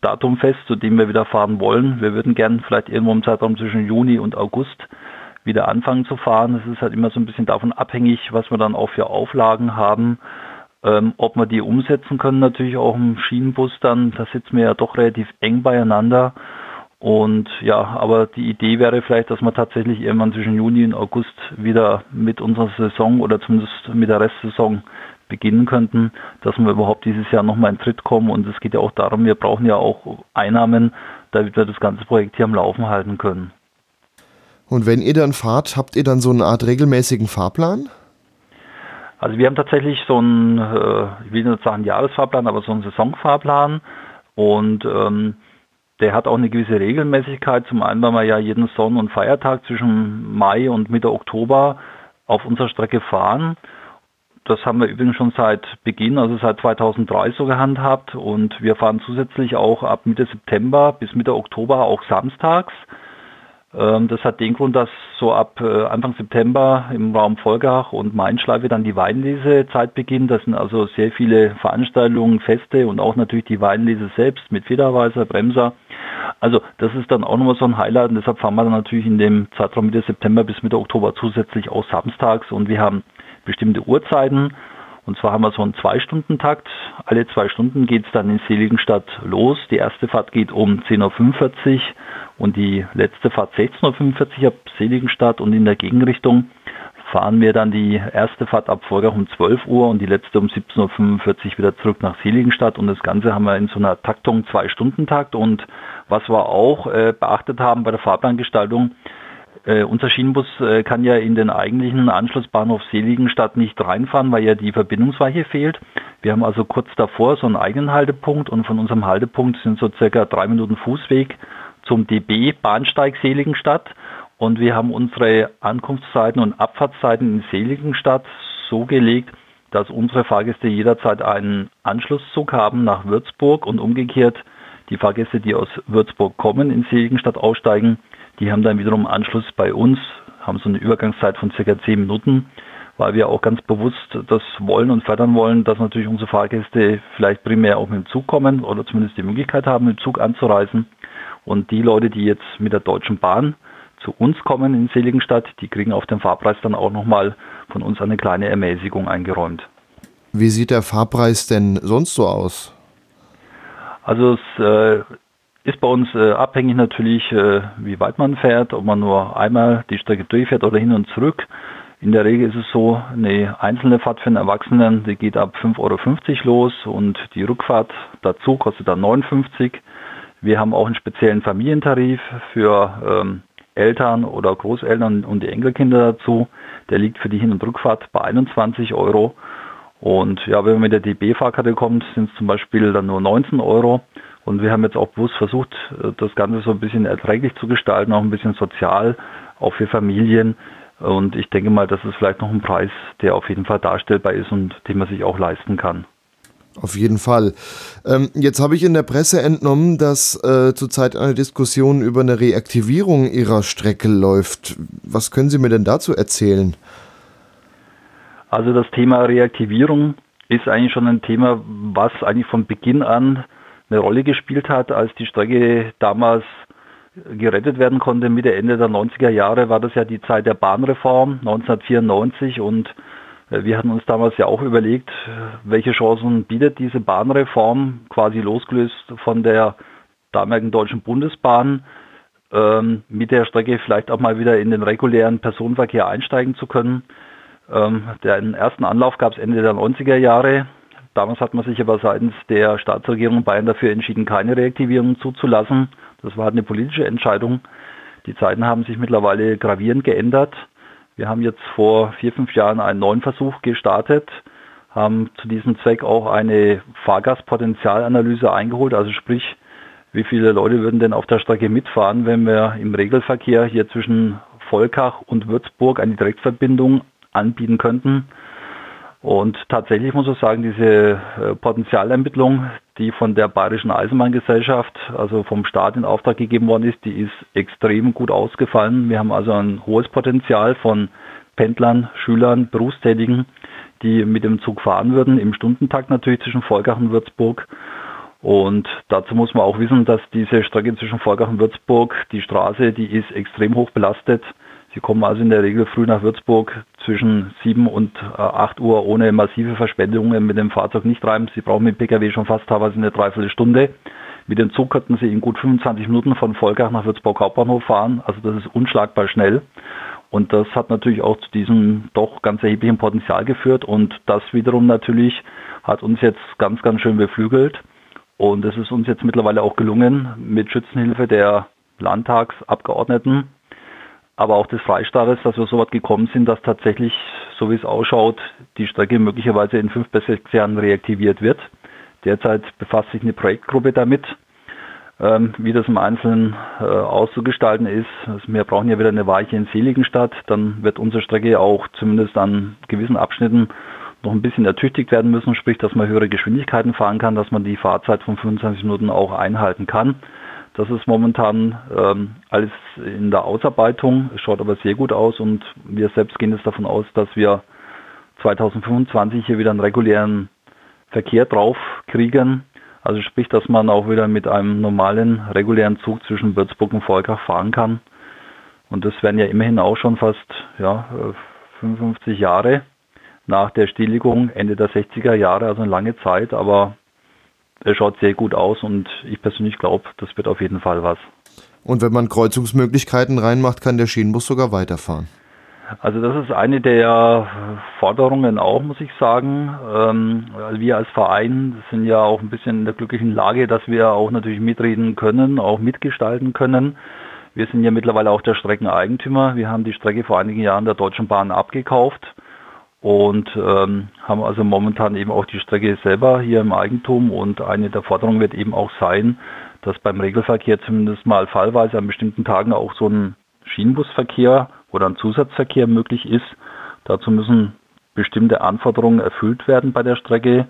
Speaker 6: Datum fest, zu dem wir wieder fahren wollen. Wir würden gern vielleicht irgendwo im Zeitraum zwischen Juni und August wieder anfangen zu fahren. Es ist halt immer so ein bisschen davon abhängig, was wir dann auch für Auflagen haben. Ähm, ob wir die umsetzen können, natürlich auch im Schienenbus dann, da sitzen wir ja doch relativ eng beieinander. Und ja, aber die Idee wäre vielleicht, dass wir tatsächlich irgendwann zwischen Juni und August wieder mit unserer Saison oder zumindest mit der Restsaison beginnen könnten, dass wir überhaupt dieses Jahr nochmal in Tritt kommen. Und es geht ja auch darum, wir brauchen ja auch Einnahmen, damit wir das ganze Projekt hier am Laufen halten können.
Speaker 1: Und wenn ihr dann fahrt, habt ihr dann so eine Art regelmäßigen Fahrplan?
Speaker 6: Also wir haben tatsächlich so einen, äh, ich will nicht sagen Jahresfahrplan, aber so einen Saisonfahrplan und ähm, der hat auch eine gewisse Regelmäßigkeit. Zum einen, weil wir ja jeden Sonn- und Feiertag zwischen Mai und Mitte Oktober auf unserer Strecke fahren. Das haben wir übrigens schon seit Beginn, also seit 2003 so gehandhabt und wir fahren zusätzlich auch ab Mitte September bis Mitte Oktober auch samstags. Ähm, das hat den Grund, dass so ab äh, Anfang September im Raum Volgach und Mainschleife dann die Weinlesezeit beginnt. Das sind also sehr viele Veranstaltungen, Feste und auch natürlich die Weinlese selbst mit Federweiser, Bremser. Also das ist dann auch nochmal so ein Highlight und deshalb fahren wir dann natürlich in dem Zeitraum Mitte September bis Mitte Oktober zusätzlich auch samstags und wir haben bestimmte Uhrzeiten. Und zwar haben wir so einen Zwei-Stunden-Takt. Alle zwei Stunden geht es dann in Seligenstadt los. Die erste Fahrt geht um 10.45 Uhr und die letzte Fahrt 16.45 Uhr ab Seligenstadt und in der Gegenrichtung fahren wir dann die erste Fahrt ab Volgach um 12 Uhr und die letzte um 17.45 Uhr wieder zurück nach Seligenstadt. Und das Ganze haben wir in so einer Taktung Zwei-Stunden-Takt. Und was wir auch äh, beachtet haben bei der Fahrplangestaltung, äh, unser Schienenbus äh, kann ja in den eigentlichen Anschlussbahnhof Seligenstadt nicht reinfahren, weil ja die Verbindungsweiche fehlt. Wir haben also kurz davor so einen eigenen Haltepunkt und von unserem Haltepunkt sind so circa drei Minuten Fußweg zum DB Bahnsteig Seligenstadt und wir haben unsere Ankunftszeiten und Abfahrtszeiten in Seligenstadt so gelegt, dass unsere Fahrgäste jederzeit einen Anschlusszug haben nach Würzburg und umgekehrt die Fahrgäste, die aus Würzburg kommen, in Seligenstadt aussteigen, die haben dann wiederum Anschluss bei uns, haben so eine Übergangszeit von circa zehn Minuten, weil wir auch ganz bewusst das wollen und fördern wollen, dass natürlich unsere Fahrgäste vielleicht primär auch mit dem Zug kommen oder zumindest die Möglichkeit haben, mit dem Zug anzureisen. Und die Leute, die jetzt mit der Deutschen Bahn zu uns kommen in Seligenstadt, die kriegen auf dem Fahrpreis dann auch nochmal von uns eine kleine Ermäßigung eingeräumt.
Speaker 1: Wie sieht der Fahrpreis denn sonst so aus?
Speaker 6: Also es äh, ist bei uns äh, abhängig natürlich, äh, wie weit man fährt, ob man nur einmal die Strecke durchfährt oder hin und zurück. In der Regel ist es so, eine einzelne Fahrt für einen Erwachsenen, die geht ab 5,50 Euro los und die Rückfahrt dazu kostet dann 59. Wir haben auch einen speziellen Familientarif für ähm, Eltern oder Großeltern und die Enkelkinder dazu. Der liegt für die Hin- und Rückfahrt bei 21 Euro. Und ja, wenn man mit der DB-Fahrkarte kommt, sind es zum Beispiel dann nur 19 Euro. Und wir haben jetzt auch bewusst versucht, äh, das Ganze so ein bisschen erträglich zu gestalten, auch ein bisschen sozial, auch für Familien. Und ich denke mal, das ist vielleicht noch ein Preis, der auf jeden Fall darstellbar ist und den man sich auch leisten kann.
Speaker 1: Auf jeden Fall. Ähm, jetzt habe ich in der Presse entnommen, dass äh, zurzeit eine Diskussion über eine Reaktivierung Ihrer Strecke läuft. Was können Sie mir denn dazu erzählen?
Speaker 6: Also das Thema Reaktivierung ist eigentlich schon ein Thema, was eigentlich von Beginn an eine Rolle gespielt hat, als die Strecke damals gerettet werden konnte. Mitte, Ende der 90er Jahre war das ja die Zeit der Bahnreform 1994 und wir hatten uns damals ja auch überlegt, welche Chancen bietet diese Bahnreform, quasi losgelöst von der damaligen Deutschen Bundesbahn, ähm, mit der Strecke vielleicht auch mal wieder in den regulären Personenverkehr einsteigen zu können. Ähm, den ersten Anlauf gab es Ende der 90er Jahre. Damals hat man sich aber seitens der Staatsregierung Bayern dafür entschieden, keine Reaktivierung zuzulassen. Das war eine politische Entscheidung. Die Zeiten haben sich mittlerweile gravierend geändert. Wir haben jetzt vor vier, fünf Jahren einen neuen Versuch gestartet, haben zu diesem Zweck auch eine Fahrgastpotenzialanalyse eingeholt, also sprich, wie viele Leute würden denn auf der Strecke mitfahren, wenn wir im Regelverkehr hier zwischen Volkach und Würzburg eine Direktverbindung anbieten könnten. Und tatsächlich muss ich sagen, diese äh, Potenzialermittlung, die von der Bayerischen Eisenbahngesellschaft, also vom Staat in Auftrag gegeben worden ist, die ist extrem gut ausgefallen. Wir haben also ein hohes Potenzial von Pendlern, Schülern, Berufstätigen, die mit dem Zug fahren würden, im Stundentakt natürlich zwischen Volkach und Würzburg. Und dazu muss man auch wissen, dass diese Strecke zwischen Volkach und Würzburg, die Straße, die ist extrem hoch belastet. Sie kommen also in der Regel früh nach Würzburg zwischen 7 und 8 äh, Uhr ohne massive Verschwendungen mit dem Fahrzeug nicht rein. Sie brauchen mit Pkw schon fast teilweise eine Dreiviertelstunde. Mit dem Zug könnten Sie in gut 25 Minuten von Volkach nach Würzburg Hauptbahnhof fahren. Also das ist unschlagbar schnell. Und das hat natürlich auch zu diesem doch ganz erheblichen Potenzial geführt. Und das wiederum natürlich hat uns jetzt ganz, ganz schön beflügelt. Und es ist uns jetzt mittlerweile auch gelungen, mit Schützenhilfe der Landtagsabgeordneten, aber auch des Freistaates, dass wir so weit gekommen sind, dass tatsächlich, so wie es ausschaut, die Strecke möglicherweise in fünf bis sechs Jahren reaktiviert wird. Derzeit befasst sich eine Projektgruppe damit, ähm, wie das im Einzelnen äh, auszugestalten ist. Also wir brauchen ja wieder eine Weiche in Seligenstadt. Dann wird unsere Strecke auch zumindest an gewissen Abschnitten noch ein bisschen ertüchtigt werden müssen, sprich, dass man höhere Geschwindigkeiten fahren kann, dass man die Fahrzeit von 25 Minuten auch einhalten kann. Das ist momentan ähm, alles in der Ausarbeitung, schaut aber sehr gut aus und wir selbst gehen jetzt davon aus, dass wir 2025 hier wieder einen regulären Verkehr drauf kriegen. Also sprich, dass man auch wieder mit einem normalen, regulären Zug zwischen Würzburg und Volkach fahren kann. Und das wären ja immerhin auch schon fast ja, 55 Jahre nach der Stilllegung Ende der 60er Jahre, also eine lange Zeit, aber er schaut sehr gut aus und ich persönlich glaube, das wird auf jeden Fall was.
Speaker 1: Und wenn man Kreuzungsmöglichkeiten reinmacht, kann der Schienenbus sogar weiterfahren.
Speaker 6: Also das ist eine der Forderungen auch, muss ich sagen. Ähm, wir als Verein sind ja auch ein bisschen in der glücklichen Lage, dass wir auch natürlich mitreden können, auch mitgestalten können. Wir sind ja mittlerweile auch der Streckeneigentümer. Wir haben die Strecke vor einigen Jahren der Deutschen Bahn abgekauft und ähm, haben also momentan eben auch die Strecke selber hier im Eigentum und eine der Forderungen wird eben auch sein, dass beim Regelverkehr zumindest mal fallweise an bestimmten Tagen auch so ein Schienenbusverkehr oder ein Zusatzverkehr möglich ist. Dazu müssen bestimmte Anforderungen erfüllt werden bei der Strecke,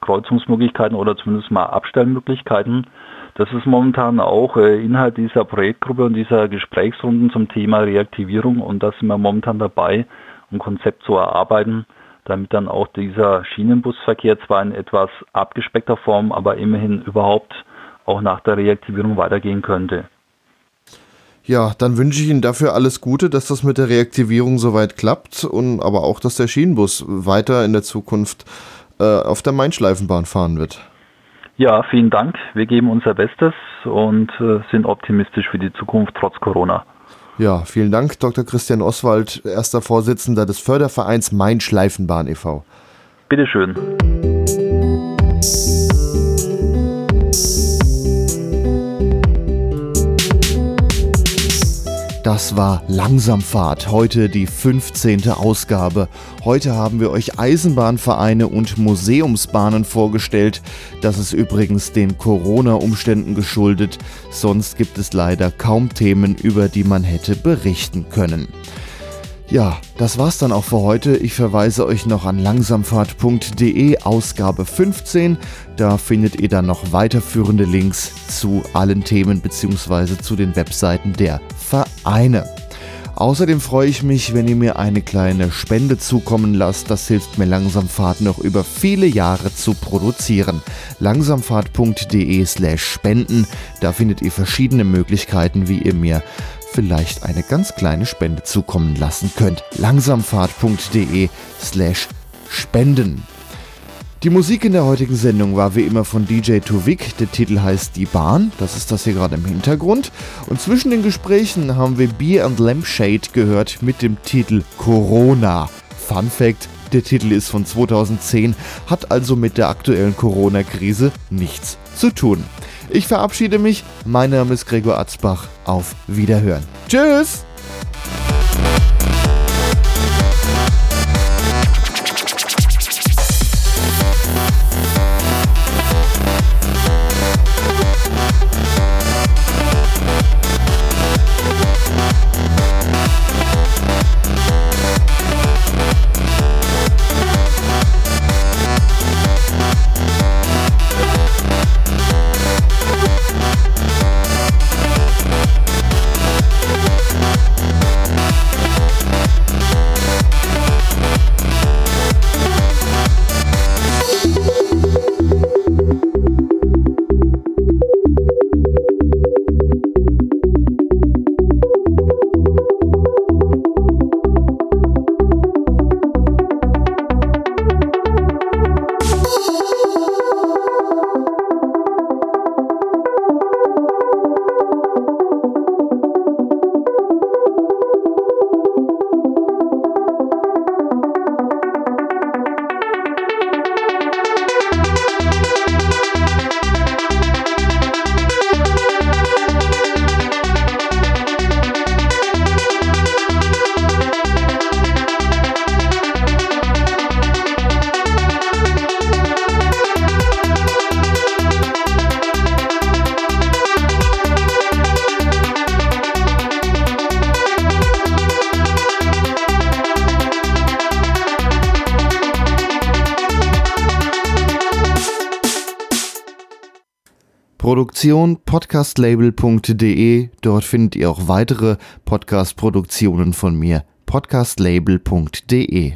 Speaker 6: Kreuzungsmöglichkeiten oder zumindest mal Abstellmöglichkeiten. Das ist momentan auch äh, Inhalt dieser Projektgruppe und dieser Gesprächsrunden zum Thema Reaktivierung und da sind wir momentan dabei, ein Konzept zu erarbeiten, damit dann auch dieser Schienenbusverkehr zwar in etwas abgespeckter Form, aber immerhin überhaupt auch nach der Reaktivierung weitergehen könnte.
Speaker 1: Ja, dann wünsche ich Ihnen dafür alles Gute, dass das mit der Reaktivierung soweit klappt und aber auch, dass der Schienenbus weiter in der Zukunft äh, auf der Main-Schleifenbahn fahren wird.
Speaker 6: Ja, vielen Dank. Wir geben unser Bestes und äh, sind optimistisch für die Zukunft trotz Corona.
Speaker 1: Ja, vielen Dank, Dr. Christian Oswald, erster Vorsitzender des Fördervereins Main-Schleifenbahn e.V.
Speaker 6: Bitteschön.
Speaker 1: Das war Langsamfahrt, heute die 15. Ausgabe. Heute haben wir euch Eisenbahnvereine und Museumsbahnen vorgestellt. Das ist übrigens den Corona-Umständen geschuldet. Sonst gibt es leider kaum Themen, über die man hätte berichten können. Ja, das war's dann auch für heute. Ich verweise euch noch an langsamfahrt.de Ausgabe 15. Da findet ihr dann noch weiterführende Links zu allen Themen bzw. zu den Webseiten der Vereine. Außerdem freue ich mich, wenn ihr mir eine kleine Spende zukommen lasst. Das hilft mir Langsamfahrt noch über viele Jahre zu produzieren. Langsamfahrt.de slash spenden. Da findet ihr verschiedene Möglichkeiten, wie ihr mir vielleicht eine ganz kleine Spende zukommen lassen könnt. Langsamfahrt.de slash spenden. Die Musik in der heutigen Sendung war wie immer von DJ Tuvik. Der Titel heißt Die Bahn. Das ist das hier gerade im Hintergrund. Und zwischen den Gesprächen haben wir Beer and Lampshade gehört mit dem Titel Corona. Fun Fact: Der Titel ist von 2010, hat also mit der aktuellen Corona-Krise nichts zu tun. Ich verabschiede mich. Mein Name ist Gregor Atzbach. Auf Wiederhören. Tschüss! Produktion podcastlabel.de. Dort findet ihr auch weitere Podcast-Produktionen von mir. podcastlabel.de